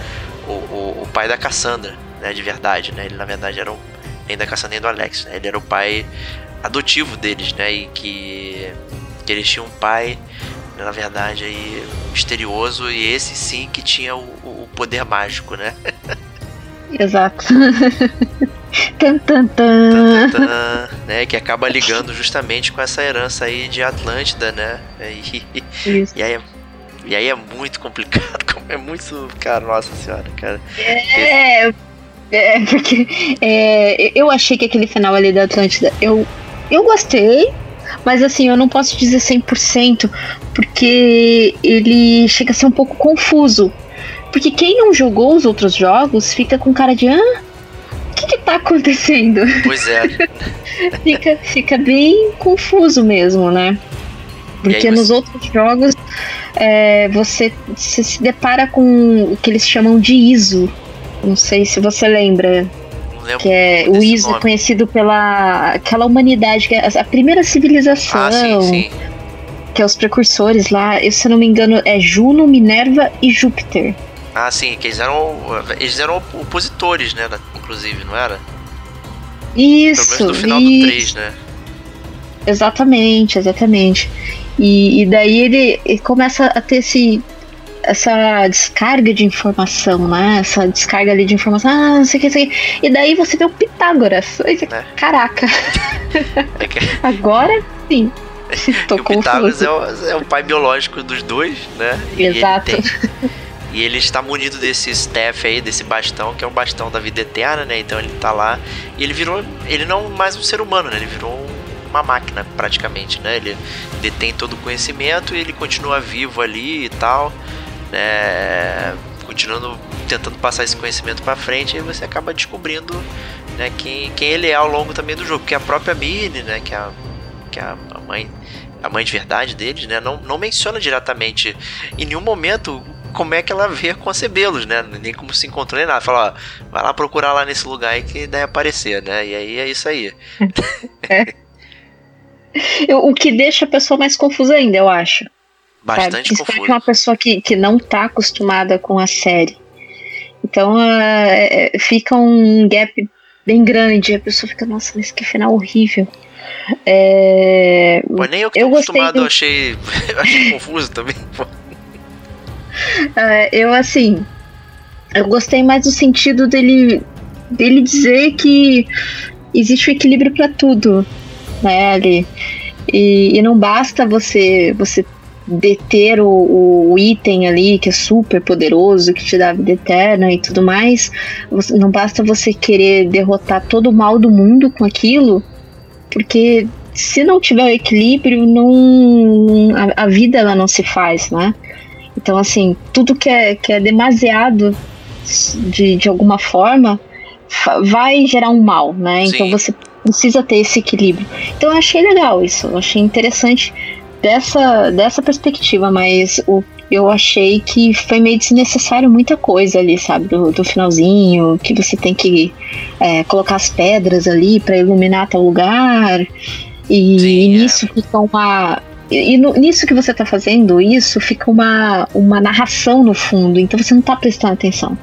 o, o, o pai da Cassandra, né? De verdade, né? Ele na verdade era o, nem da Cassandra nem do Alex, né? Ele era o pai adotivo deles, né? E que, que eles tinham um pai, na verdade, aí misterioso e esse sim que tinha o, o poder mágico, né? *laughs* Exato. *laughs* tan, tan, tan. Tan, né, que acaba ligando justamente com essa herança aí de Atlântida, né? E, Isso. *laughs* e aí, é- e aí é muito complicado, é muito, cara, nossa senhora, cara. É, é porque é, eu achei que aquele final ali da Atlântida, eu, eu gostei, mas assim, eu não posso dizer 100%, porque ele chega a ser um pouco confuso. Porque quem não jogou os outros jogos fica com cara de, ah, o que que tá acontecendo? Pois é, *laughs* fica, fica bem confuso mesmo, né? Porque aí nos você- outros jogos é, você, você se depara com o que eles chamam de ISO. Não sei se você lembra, lembro. que é o ISO nome. conhecido pela aquela humanidade, que é a, primeira civilização, Ah, sim, sim. que é os precursores lá, eu, se eu não me engano, é Juno, Minerva e Júpiter. Ah, sim, que eles eram, eles eram opositores, né, inclusive, não era? Pelo Isso, menos no final isso. do 3, né? Exatamente, exatamente. E, e daí ele, ele começa a ter esse, essa descarga de informação, né? Essa descarga ali de informação, ah, não sei o que, não sei o que. E daí você vê o Pitágoras. Aí você, Né? Caraca, É que *laughs* agora sim. Tô *laughs* E o Pitágoras é o, é o pai biológico dos dois, né? E ele Exato. tem- e ele está munido desse staff aí, desse bastão, que é um bastão da vida eterna, né? Então ele tá lá. E ele virou. Ele não mais um ser humano, né? Ele virou um- uma máquina, praticamente, né? Ele detém todo o conhecimento e ele continua vivo ali e tal, né? Continuando tentando passar esse conhecimento pra frente, e você acaba descobrindo né, quem, quem ele é ao longo também do jogo. Porque a própria Millie, né? Que é a, que é a mãe a mãe de verdade deles, né, não, não menciona diretamente em nenhum momento como é que ela vê concebê-los, né, nem como se encontrou nem nada. Fala, ó, vai lá procurar lá nesse lugar aí que deve aparecer, né, e aí é isso aí. *laughs* Eu- o que deixa a pessoa mais confusa ainda, eu acho. Sabe? Bastante Principalmente confuso. uma pessoa que, que não tá acostumada com a série. Então é- é- fica um gap bem grande. A pessoa fica, nossa, mas que final horrível. É, Pô, nem eu que eu tô acostumado, do- eu achei, eu achei *laughs* confuso também. É, eu assim, eu gostei mais do sentido dele dele dizer que existe o equilíbrio para tudo, né, ali. E, e não basta você você deter o, o item ali que é super poderoso, que te dá vida eterna e tudo mais. Você- não basta você querer derrotar todo o mal do mundo com aquilo, porque se não tiver o equilíbrio, não a, a vida ela não se faz, né? Então, assim, tudo que é, que é demasiado de, de alguma forma vai gerar um mal, né? Então Sim. você precisa ter esse equilíbrio. Então eu achei legal isso, eu achei interessante dessa, dessa perspectiva, mas o, eu achei que foi meio desnecessário muita coisa ali, sabe? Do, do finalzinho, que você tem que é, colocar as pedras ali para iluminar tal lugar. E, Sim, e é. nisso fica uma. E no- nisso que você tá fazendo, isso fica uma, uma narração no fundo, então você não tá prestando atenção.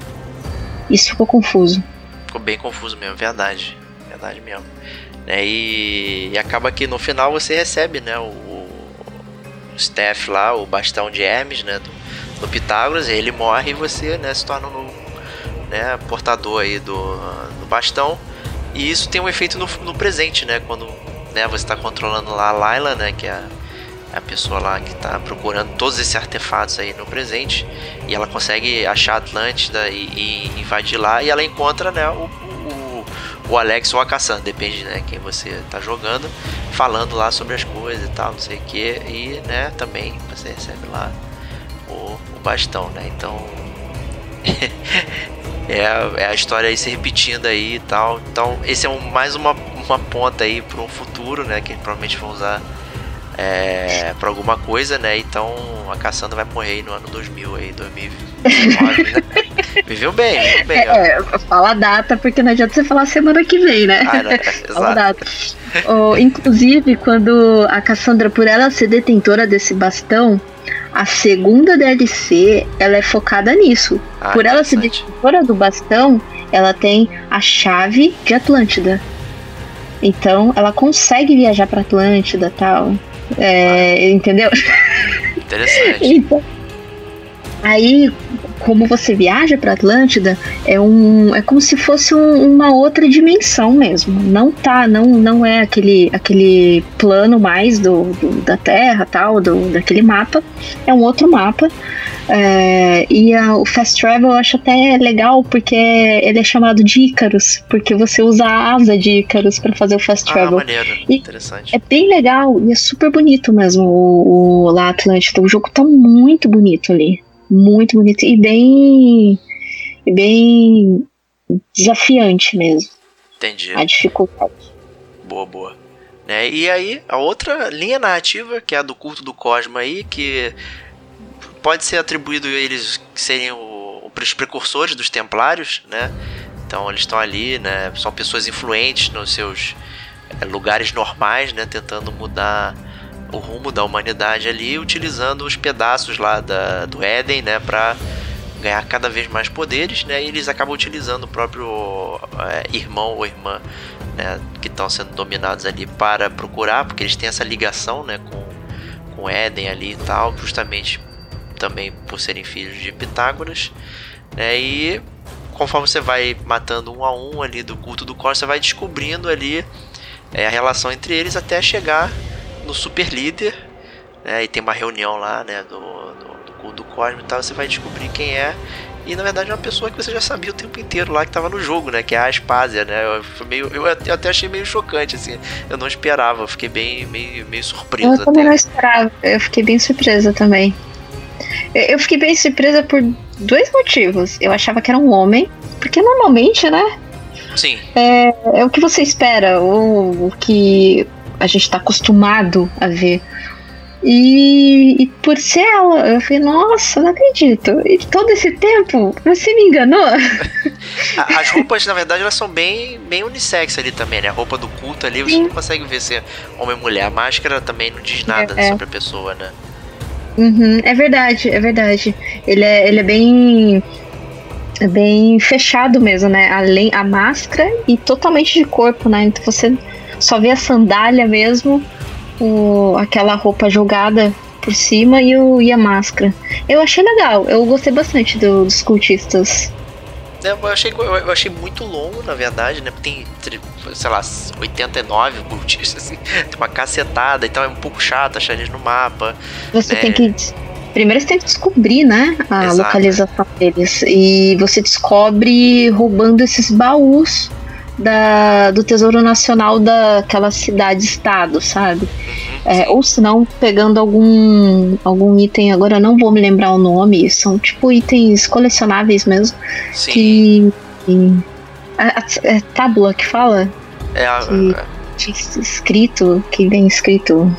Isso ficou confuso. Ficou bem confuso mesmo, verdade. Verdade mesmo. Né, e, e acaba que no final você recebe, né, o staff lá, o bastão de Hermes, né, do, do Pitágoras, ele morre e você, né, se torna um né, portador aí do, do bastão. E isso tem um efeito no, no presente, né, quando né, você está controlando lá a Layla, né, que é a, a pessoa lá que está procurando todos esses artefatos aí no presente, e ela consegue achar Atlântida e, e invadir lá, e ela encontra, né, o, o, Alex ou a Cassandra, depende, né, quem você tá jogando, falando lá sobre as coisas e tal, não sei o que, e, né, também você recebe lá o, o bastão, né, então *laughs* é, é a história aí se repetindo aí e tal, então esse é um, mais uma, uma ponta aí para um futuro, né, que provavelmente vão usar é, para alguma coisa, né? Então a Cassandra vai morrer no ano 2000 aí, 2019, né? Viveu bem, viveu bem, ó. É, fala a data, porque não adianta você falar semana que vem, né? Ah, não, *laughs* Fala a data. Oh, inclusive, quando a Cassandra, por ela ser detentora desse bastão, a segunda DLC ela é focada nisso. Ah, por ela ser detentora do bastão, ela tem a chave de Atlântida. Então, ela consegue viajar pra Atlântida e tal. É, entendeu? Interessante. *laughs* Então, aí, como você viaja para Atlântida, é um, é como se fosse um- uma outra dimensão mesmo. Não tá, não, não é aquele, aquele plano mais do, do- da Terra, tal, do, daquele mapa. É um outro mapa. É, e a- o Fast Travel eu acho até legal porque ele é chamado de Ícaros, porque você usa a asa de Ícaros para fazer o Fast Ah, Travel. maneiro. E- Interessante. É bem legal e é super bonito mesmo o, o lá Atlântida. O jogo tá muito bonito ali. Muito bonito e bem. bem desafiante mesmo. Entendi. A dificuldade. Boa, boa. Né? E aí, a outra linha narrativa, que é a do culto do Cosmo aí, que pode ser atribuído a eles que seriam o- os precursores dos Templários, né? Então eles estão ali, né? São pessoas influentes nos seus eh, lugares normais, né? Tentando mudar o rumo da humanidade ali, utilizando os pedaços lá da, do Éden, né? Pra ganhar cada vez mais poderes, né? E eles acabam utilizando o próprio eh, irmão ou irmã né, que estão sendo dominados ali para procurar, porque eles têm essa ligação né, com, com Éden ali e tal, justamente também por serem filhos de Pitágoras. Né, e conforme você vai matando um a um ali do culto do Cosmo, você vai descobrindo ali é, a relação entre eles até chegar no super líder. Né, e tem uma reunião lá né, do, do, do Cosmo e tal, você vai descobrir quem é. E na verdade é uma pessoa que você já sabia o tempo inteiro lá que tava no jogo, né? Que é a Aspásia, né? Eu, meio, eu até achei meio chocante, assim. Eu não esperava, eu fiquei bem, meio, meio surpreso Eu também até. não esperava. Eu fiquei bem surpresa também. Eu fiquei bem surpresa por dois motivos. Eu achava que era um homem, porque normalmente, né? Sim, É o que você espera, o que a gente tá acostumado a ver. E, e por ser ela, eu falei, nossa, não acredito. E todo esse tempo, você me enganou? *laughs* As roupas, na verdade, elas são bem, bem unissex ali também, né? A roupa do culto ali, você Sim. não consegue ver se é homem ou mulher. A máscara também não diz nada É, é. sobre a pessoa, né? Uhum, é verdade, é verdade. Ele é, ele é bem. É bem fechado mesmo, né? Além a máscara e totalmente de corpo, né? Então você só vê a sandália mesmo, o, aquela roupa jogada por cima e, o, e a máscara. Eu achei legal, eu gostei bastante do- dos cultistas. É, Eu achei, eu achei muito longo, na verdade, né? Porque tem, sei lá, 89 cultistas, assim. *laughs* Tem uma cacetada, então é um pouco chato achar eles no mapa. Você É. tem que. Primeiro você tem que descobrir, né? A Exato. localização deles. E você descobre roubando esses baús da, do Tesouro Nacional daquela cidade-estado, sabe? É, ou se não, pegando algum, algum item, agora não vou me lembrar o nome, são tipo itens colecionáveis mesmo. Sim. Que. que- a, a- é tábula que fala? É, que é, escrito, que vem escrito.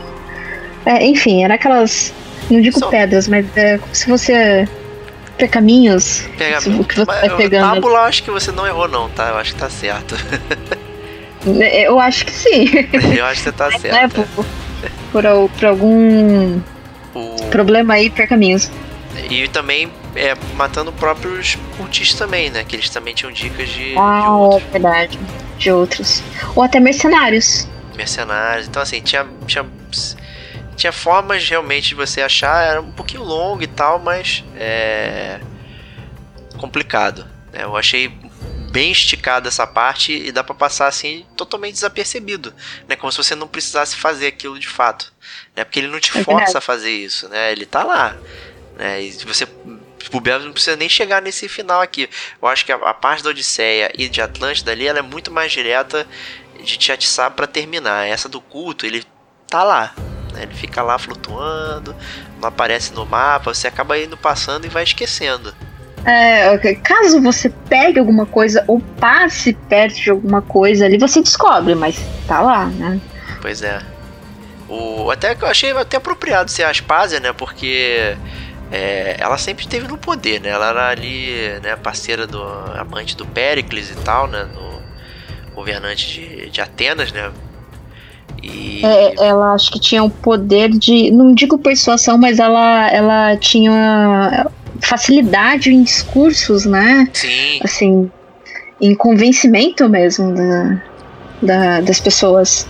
É, enfim, era aquelas. Não digo São- pedras, mas é como se você. Percaminhos. pega o que você mas, vai pegando. Tábula, eu acho que você não errou, não, tá? Eu acho que tá certo. *laughs* Eu acho que sim. *laughs* Eu acho que você tá né, certo. por, por, al- por algum O- problema aí, percaminhos. E também é, matando próprios cultistas também, né? Que eles também tinham dicas de, de Ah, é outros verdade. De outros. Ou até mercenários. mercenários. Então, assim, tinha, tinha, tinha formas realmente de você achar. Era um pouquinho longo e tal, mas é complicado. né? Eu achei bem esticada essa parte e dá pra passar assim totalmente desapercebido, né? Como se você não precisasse fazer aquilo de fato, né? Porque ele não te É força a fazer isso, né? Ele tá lá, né? E se você o Belo não precisa nem chegar nesse final aqui. Eu acho que a, a parte da Odisseia e de Atlântida ali ela é muito mais direta de te atiçar pra terminar. Essa do culto, ele tá lá. Né? Ele fica lá flutuando, não aparece no mapa, você acaba indo passando e vai esquecendo. É, ok, caso você pegue alguma coisa ou passe perto de alguma coisa ali, você descobre, mas tá lá, né? Pois é. O, até que eu achei até apropriado ser a Aspásia, né? Porque é, ela sempre esteve no poder, né? Ela era ali, né, parceira do amante do Péricles e tal, né? No governante de, de Atenas, né? E É, ela acho que tinha o poder de, não digo persuasão, mas ela, ela tinha facilidade em discursos, né? sim, Assim, em convencimento mesmo da, da- das pessoas.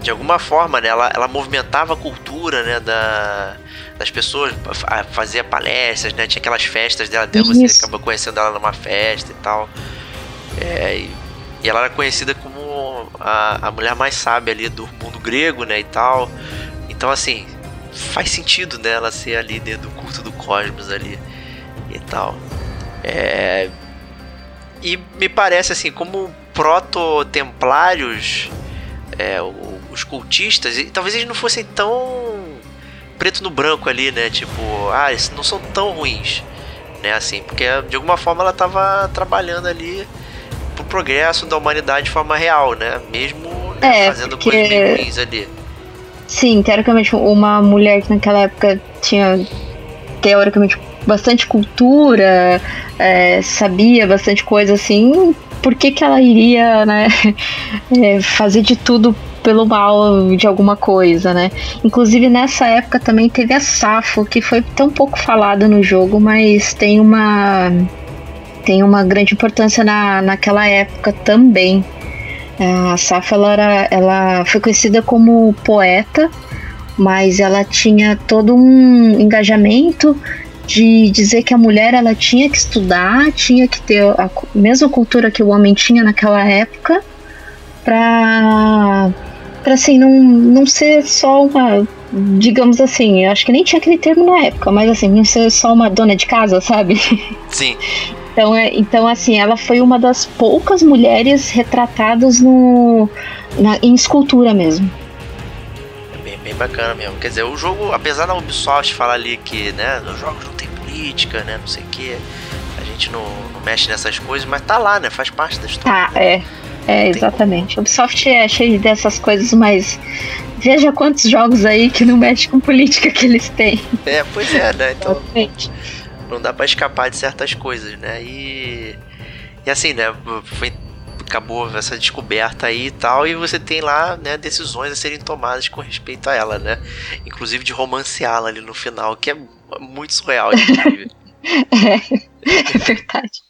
de alguma forma, né, ela, ela movimentava a cultura, né, da, das pessoas, fa- fazia palestras, né, tinha aquelas festas dela, até você acabou conhecendo ela numa festa e tal. É, e, e ela era conhecida como a, a mulher mais sábia ali do mundo grego, né, e tal. Então, assim, faz sentido, né, ela ser a líder do culto do cosmos ali e tal. É, e me parece assim, como proto-templários, é, os cultistas, e talvez eles não fossem tão preto no branco ali, né? Tipo, ah, eles não são tão ruins, né? Assim, porque de alguma forma ela estava trabalhando ali pro progresso da humanidade de forma real, né? Mesmo É, fazendo porque- coisas ruins ali. Sim, teoricamente, uma mulher que naquela época tinha, teoricamente, bastante cultura, é, sabia bastante coisa assim, por que, que ela iria, né, *laughs* é, fazer de tudo pelo mal de alguma coisa, né? Inclusive nessa época também teve a Safo, que foi tão pouco falada no jogo, mas tem uma tem uma grande importância na, naquela época também. A Safo ela, era, ela foi conhecida como poeta, mas ela tinha todo um engajamento de dizer que a mulher ela tinha que estudar, tinha que ter a mesma cultura que o homem tinha naquela época, para para assim não, não ser só uma, digamos assim, eu acho que nem tinha aquele termo na época, mas assim, não ser só uma dona de casa, sabe? Sim, *laughs* Então, é, então, assim, ela foi uma das poucas mulheres retratadas no, na- em escultura mesmo. é bem, bem bacana mesmo. Quer dizer, o jogo, apesar da Ubisoft falar ali que, né, nos jogos não tem política, né, não sei o que, a gente não, não mexe nessas coisas, mas tá lá, né, faz parte da história. Tá, é. É, exatamente. Ubisoft é cheio dessas coisas, mas veja quantos jogos aí que não mexe com política que eles têm. É, pois é, né, então Exatamente. Não dá pra escapar de certas coisas, né? E, e assim, né? Foi, acabou essa descoberta aí e tal, e você tem lá, né, decisões a serem tomadas com respeito a ela, né? Inclusive de romanceá-la ali no final, que é muito surreal, inclusive. *laughs* É, é verdade.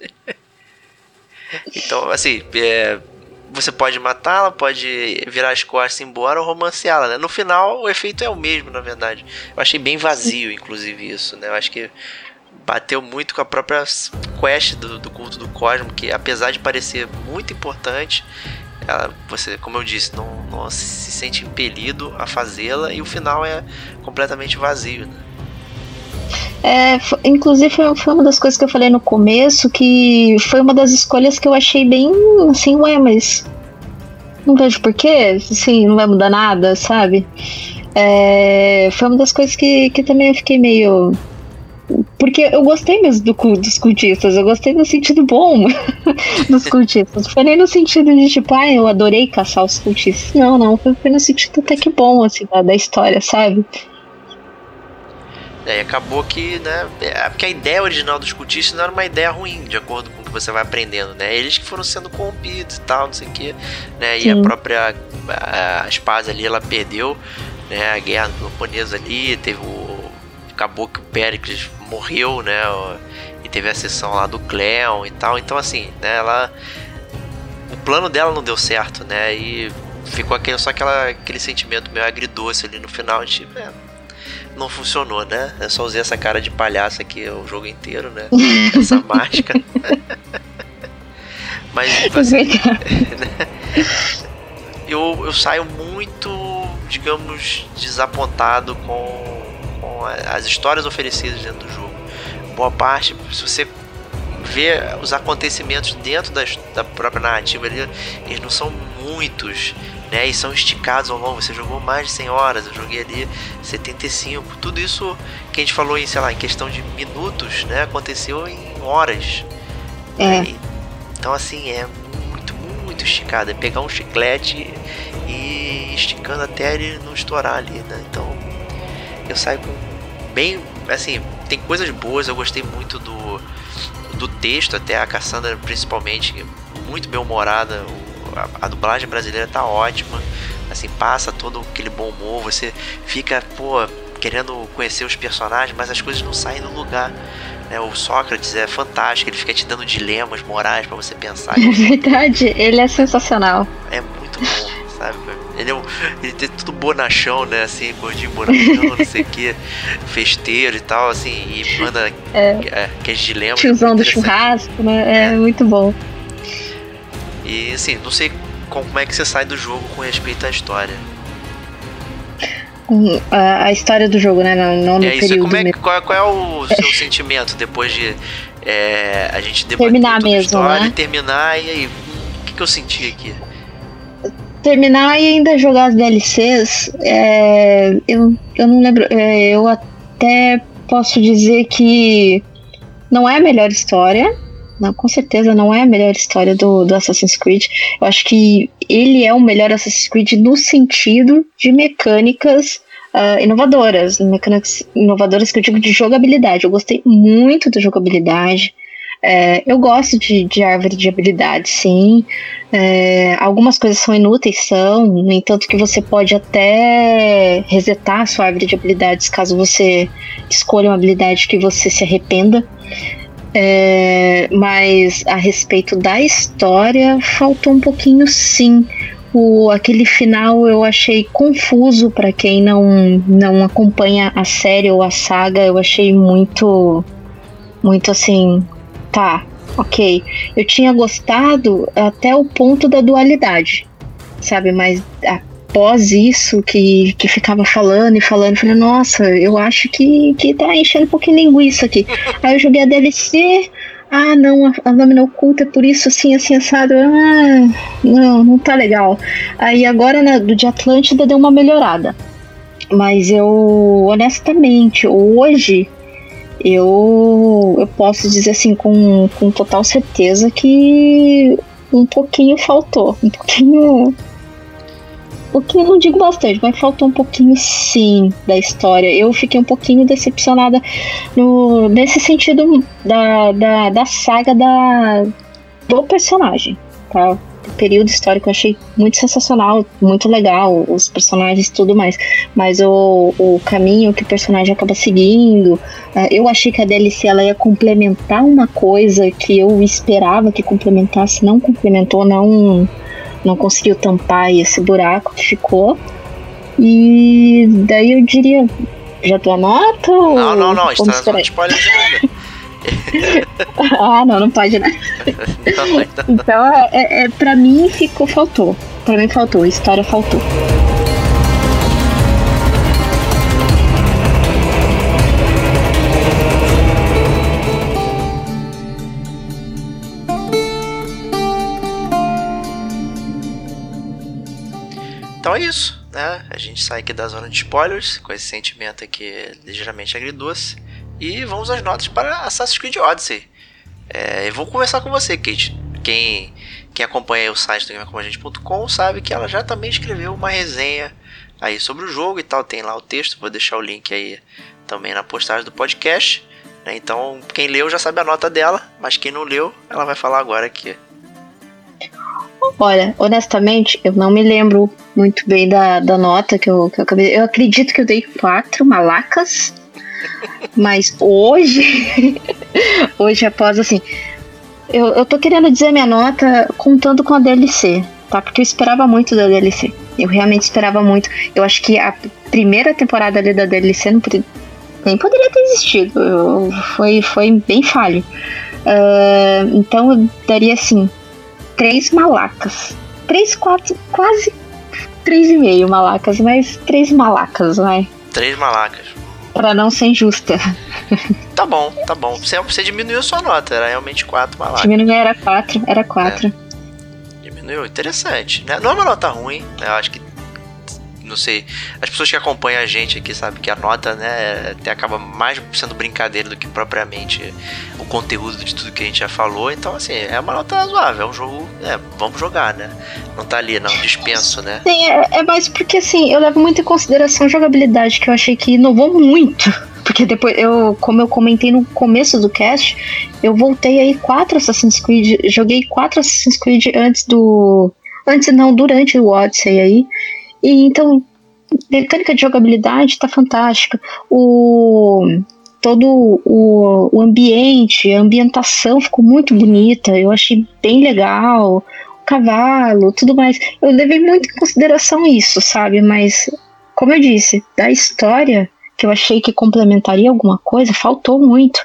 *laughs* então, assim, é, você pode matá-la, pode virar as costas e ir embora ou romanceá-la, né? No final, o efeito é o mesmo, na verdade. Eu achei bem vazio, inclusive, isso, né? Eu acho que bateu muito com a própria quest do, do culto do cosmo, que apesar de parecer muito importante, ela, você, como eu disse, não, não se sente impelido a fazê-la e o final é completamente vazio, né? É, inclusive foi, uma das coisas que eu falei no começo, que foi uma das escolhas que eu achei bem assim, ué, mas não vejo porquê, assim, não vai mudar nada, sabe? É, foi uma das coisas que, que também eu fiquei meio porque eu gostei mesmo do, dos cultistas, eu gostei no sentido bom *laughs* dos cultistas. Foi nem no sentido de tipo, ah, eu adorei caçar os cultistas. Não, não, foi, foi no sentido até que bom, assim, da, da história, sabe? É, e acabou que, né? É, porque a ideia original dos cultistas não era uma ideia ruim, de acordo com o que você vai aprendendo, né? Eles que foram sendo corrompidos e tal, não sei o que, né? E a própria a, a ali, ela perdeu, né? A guerra japonesa ali, teve o. Acabou que o Pericles morreu, né? E teve a sessão lá do Cleon e tal. Então, assim, né? Ela. O plano dela não deu certo, né? E ficou aquele, só aquela, aquele sentimento meio agridoce ali no final. A gente, é, não funcionou, né? Eu só usei essa cara de palhaço aqui o jogo inteiro, né? *laughs* essa máscara. *laughs* Mas assim, né? eu, eu saio muito, digamos, desapontado com, com as histórias oferecidas dentro do jogo. Boa parte, se você vê os acontecimentos dentro das, da própria narrativa ali, eles não são muitos né? E são esticados ao longo. Você jogou mais de 100 horas, eu joguei ali 75. Tudo isso que a gente falou em, sei lá, em questão de minutos, né? Aconteceu em horas. É. Então, assim, é muito, muito esticado. É pegar um chiclete e esticando até ele não estourar ali, né? Então, eu saio com bem, assim, tem coisas boas. Eu gostei muito do do texto, até a Cassandra principalmente muito bem humorada. A, a, dublagem brasileira tá ótima, assim, passa todo aquele bom humor, você fica, pô, querendo conhecer os personagens, mas as coisas não saem do lugar. Né? O Sócrates é fantástico, ele fica te dando dilemas morais para você pensar. *laughs* É verdade, ele é sensacional. É? Ele, é um, ele tem tudo bonachão, né? Assim, gordinho bonachão, não sei o que, *laughs* festeiro e tal, assim, e manda é, é, aqueles dilemas. Tiozão do churrasco, né? É, é muito bom. E assim, não sei como é que você sai do jogo com respeito à história. A, a história do jogo, né? Não, não no é, isso, como é, qual, qual, é o *laughs* seu sentimento depois de é, a gente debater terminar mesmo, história, né? terminar e aí, o que, que eu senti aqui? Terminar e ainda jogar as DLCs, é, eu, eu não lembro, é, eu até posso dizer que não é a melhor história, não, com certeza não é a melhor história do, do Assassin's Creed. Eu acho que ele é o melhor Assassin's Creed no sentido de mecânicas uh, inovadoras. Mecânicas inovadoras que eu digo de jogabilidade. Eu gostei muito da jogabilidade. É, eu gosto de, de, árvore de habilidade, sim. É, algumas coisas são inúteis, são. No entanto, que você pode até resetar a sua árvore de habilidades caso você escolha uma habilidade que você se arrependa. É, mas a respeito da história, faltou um pouquinho sim. O, aquele final eu achei confuso para quem não, não acompanha a série ou a saga. Eu achei muito, muito assim, tá, ok. Eu tinha gostado até o ponto da dualidade, sabe? Mas após isso, que, que ficava falando e falando, falei, nossa, eu acho que, que tá enchendo um pouquinho linguiça aqui. *laughs* Aí eu joguei a DLC, ah, não, a, a lâmina oculta é por isso, assim, assim, assado. Ah, não, não tá legal. Aí agora, né, do de Atlântida deu uma melhorada. Mas eu, honestamente, hoje eu, eu posso dizer assim com, com total certeza que um pouquinho faltou. Um pouquinho o que eu não digo bastante, mas faltou um pouquinho sim da história. Eu fiquei um pouquinho decepcionada no, nesse sentido da, da, da saga da, do personagem, tá? Período histórico eu achei muito sensacional, muito legal, os personagens e tudo mais. Mas o, o caminho que o personagem acaba seguindo, uh, eu achei que a DLC ela ia complementar uma coisa que eu esperava que complementasse, não complementou, não não conseguiu tampar esse buraco que ficou. E daí eu diria, já tua nota? Não, não, não, está dando spoiler ainda. *laughs* *laughs* ah, não, não pode, né? *laughs* então, é, é, é, pra mim ficou, faltou. Pra mim faltou, a história faltou. Então é isso, né? A gente sai aqui da zona de spoilers com esse sentimento aqui ligeiramente agridoce. E vamos às notas para Assassin's Creed Odyssey. É, eu vou conversar com você, Kate. Quem, quem acompanha o site do GameComAgente.com sabe que ela já também escreveu uma resenha aí sobre o jogo e tal. Tem lá o texto, vou deixar o link aí também na postagem do podcast. Né? Então, quem leu já sabe a nota dela, mas quem não leu, ela vai falar agora aqui. Olha, honestamente, eu não me lembro muito bem da, da nota que eu, que eu acabei. Eu acredito que eu dei quatro malacas. Mas hoje, *laughs* hoje após assim, eu, eu tô querendo dizer minha nota contando com a DLC, tá? Porque eu esperava muito da DLC. Eu realmente esperava muito. Eu acho que a primeira temporada ali da DLC não, nem poderia ter existido. Eu, foi, foi bem falho. Uh, então eu daria assim, três malacas. Três, quatro, quase três e meio malacas, mas três malacas, vai. Três malacas. Pra não ser injusta. Tá bom, tá bom. Você, você diminuiu sua nota, era realmente quatro malacas. Diminuiu, era quatro, era quatro. É. Diminuiu, interessante. Né? Não é uma nota ruim, né? Eu acho que não sei, as pessoas que acompanham a gente aqui sabem que a nota, né, até acaba mais sendo brincadeira do que propriamente o conteúdo de tudo que a gente já falou. Então, assim, é uma nota razoável, é um jogo, é, vamos jogar, né? Não tá ali, não, dispenso, né? Sim, é, é mais porque, assim, eu levo muito em consideração a jogabilidade, que eu achei que inovou muito. *laughs* Porque depois, eu, como eu comentei no começo do cast, eu voltei aí quatro Assassin's Creed, joguei quatro Assassin's Creed antes do. Antes não, durante o Odyssey aí. E então, mecânica de jogabilidade tá fantástica. O todo o, o ambiente, a ambientação ficou muito bonita. Eu achei bem legal. O cavalo, tudo mais. Eu levei muito em consideração isso, sabe? Mas, como eu disse, da história que eu achei que complementaria alguma coisa, faltou muito.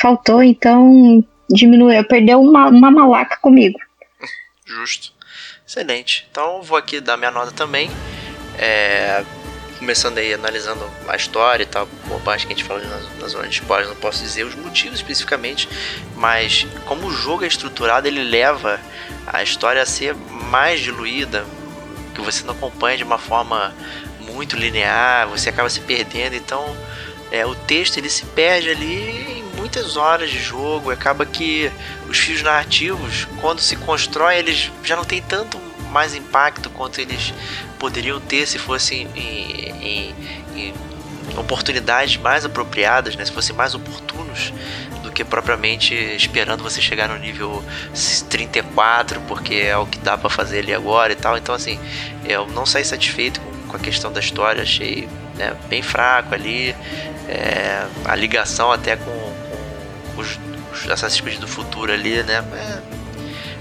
Faltou, então diminuiu, perdeu uma, uma malaca comigo. Justo. Excelente. Então vou aqui dar minha nota também. É, começando aí analisando a história e tal, bobagem que a gente falou nas, nas zonas de spoilers, não posso dizer os motivos especificamente, mas como o jogo é estruturado, ele leva a história a ser mais diluída, que você não acompanha de uma forma muito linear, você acaba se perdendo, então é, o texto ele se perde ali muitas horas de jogo, acaba que os fios narrativos, quando se constrói, eles já não tem tanto mais impacto quanto eles poderiam ter se fossem em, em, em oportunidades mais apropriadas, né? se fossem mais oportunos do que propriamente esperando você chegar no nível 34, porque é o que dá para fazer ali agora e tal. Então, assim, eu não saí satisfeito com, com a questão da história, achei né, bem fraco ali. É, a ligação até com, com os os Assassin's Creed do futuro ali, né? É,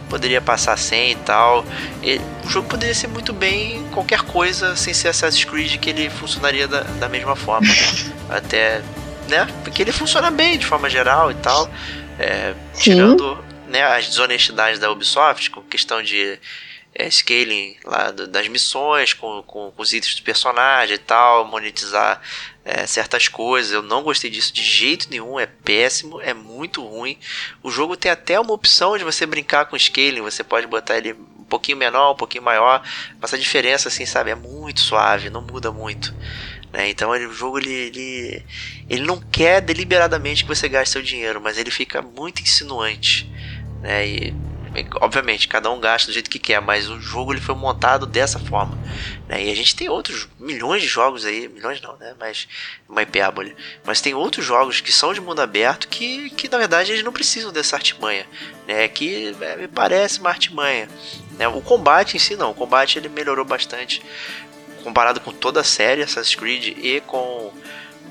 poderia passar sem e tal. E, o jogo poderia ser muito bem qualquer coisa sem ser Assassin's Creed que ele funcionaria da, da mesma forma. *laughs* Até, né? Porque ele funciona bem de forma geral e tal. É, tirando né, as desonestidades da Ubisoft, com questão de é, scaling lá do, das missões, com, com, com, os itens do personagem e tal, monetizar é, certas coisas. Eu não gostei disso de jeito nenhum, é péssimo, é muito ruim. O jogo tem até uma opção de você brincar com scaling, você pode botar ele um pouquinho menor, um pouquinho maior, mas a diferença, assim, sabe, é muito suave, não muda muito. Né? Então ele, o jogo ele, ele, ele não quer deliberadamente que você gaste seu dinheiro, mas ele fica muito insinuante. Né? E Obviamente, cada um gasta do jeito que quer, mas o jogo ele foi montado dessa forma. Né? E a gente tem outros milhões de jogos aí, milhões não, né? Mas uma hipérbole. Mas tem outros jogos que são de mundo aberto que, que na verdade eles não precisam dessa artimanha. Né? Que é, me parece uma artimanha. Né? O combate em si não, o combate ele melhorou bastante comparado com toda a série Assassin's Creed e com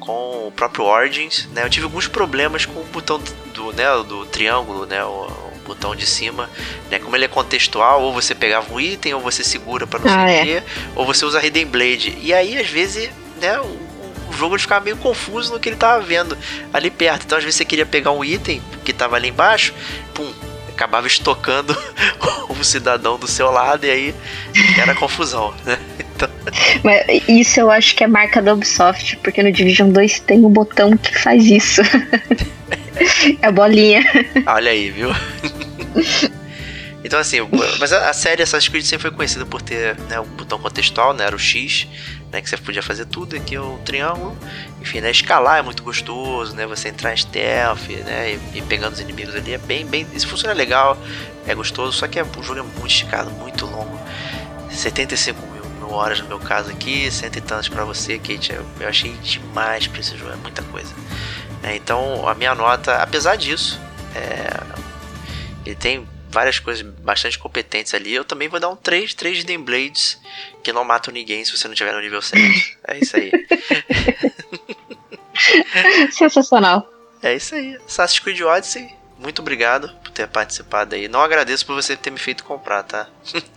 com o próprio Origins, né? Eu tive alguns problemas com o botão do, né, do triângulo, né, o, botão de cima, né? Como ele é contextual, ou você pegava um item, ou você segura para não ah, sei o é. quê, ou você usa Hidden Blade. E aí, às vezes, né, o, o jogo ele ficava meio confuso no que ele tava vendo ali perto. Então, às vezes, você queria pegar um item que tava ali embaixo, pum, acabava estocando o *laughs* cidadão do seu lado e aí era confusão, né? Então... Mas isso eu acho que é marca da Ubisoft, porque no Division 2 tem um botão que faz isso. *laughs* é a bolinha. Olha aí, viu? *laughs* Então assim, mas a, série Assassin's Creed sempre foi conhecida por ter né, um botão contextual, né, era o X, né, que você podia fazer tudo, aqui é o triângulo. Enfim, né, escalar é muito gostoso, né, você entrar em stealth, né, e, e pegando os inimigos ali é bem, bem, isso funciona legal, é gostoso, só que é, o jogo é muito esticado, muito longo. 75 mil, mil horas no meu caso aqui, cento e tantos para você, Kate, eu, eu achei demais pra esse jogo, é muita coisa. É, então a minha nota, apesar disso, é, ele tem várias coisas bastante competentes ali. Eu também vou dar um 3, 3 de Blades que não matam ninguém se você não tiver no nível 7. É isso aí. *laughs* Sensacional. É isso aí. Assassin's Creed Odyssey, muito obrigado por ter participado aí. Não agradeço por você ter me feito comprar, tá? *laughs*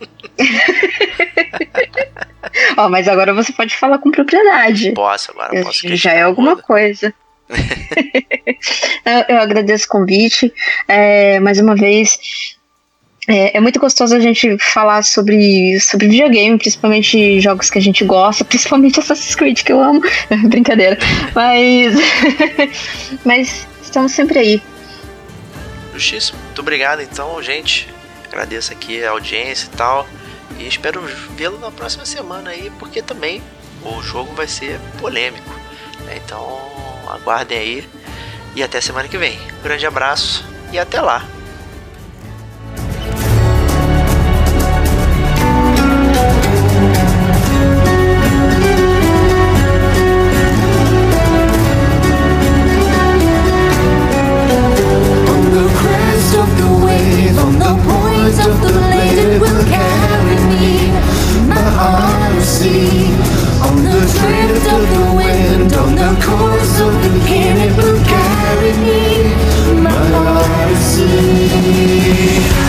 Ó, oh, mas agora você pode falar com propriedade. Posso, agora eu, posso. Já é alguma coisa. *laughs* eu, eu, agradeço o convite. É, mais uma vez, é, é, muito gostoso a gente falar sobre, sobre videogame, principalmente jogos que a gente gosta, *laughs* principalmente Assassin's Creed, que eu amo. *laughs* Brincadeira. Mas. *laughs* mas estamos sempre aí. Justíssimo. Muito obrigado, então, gente. Agradeço aqui a audiência e tal. E espero vê-lo na próxima semana aí, porque também o jogo vai ser polêmico. Né? Então, aguardem aí. E até semana que vem. Grande abraço e até lá. of the will carry me. My heart will see on the drift of the wind, on the course of the wind, it will carry me. My heart will see.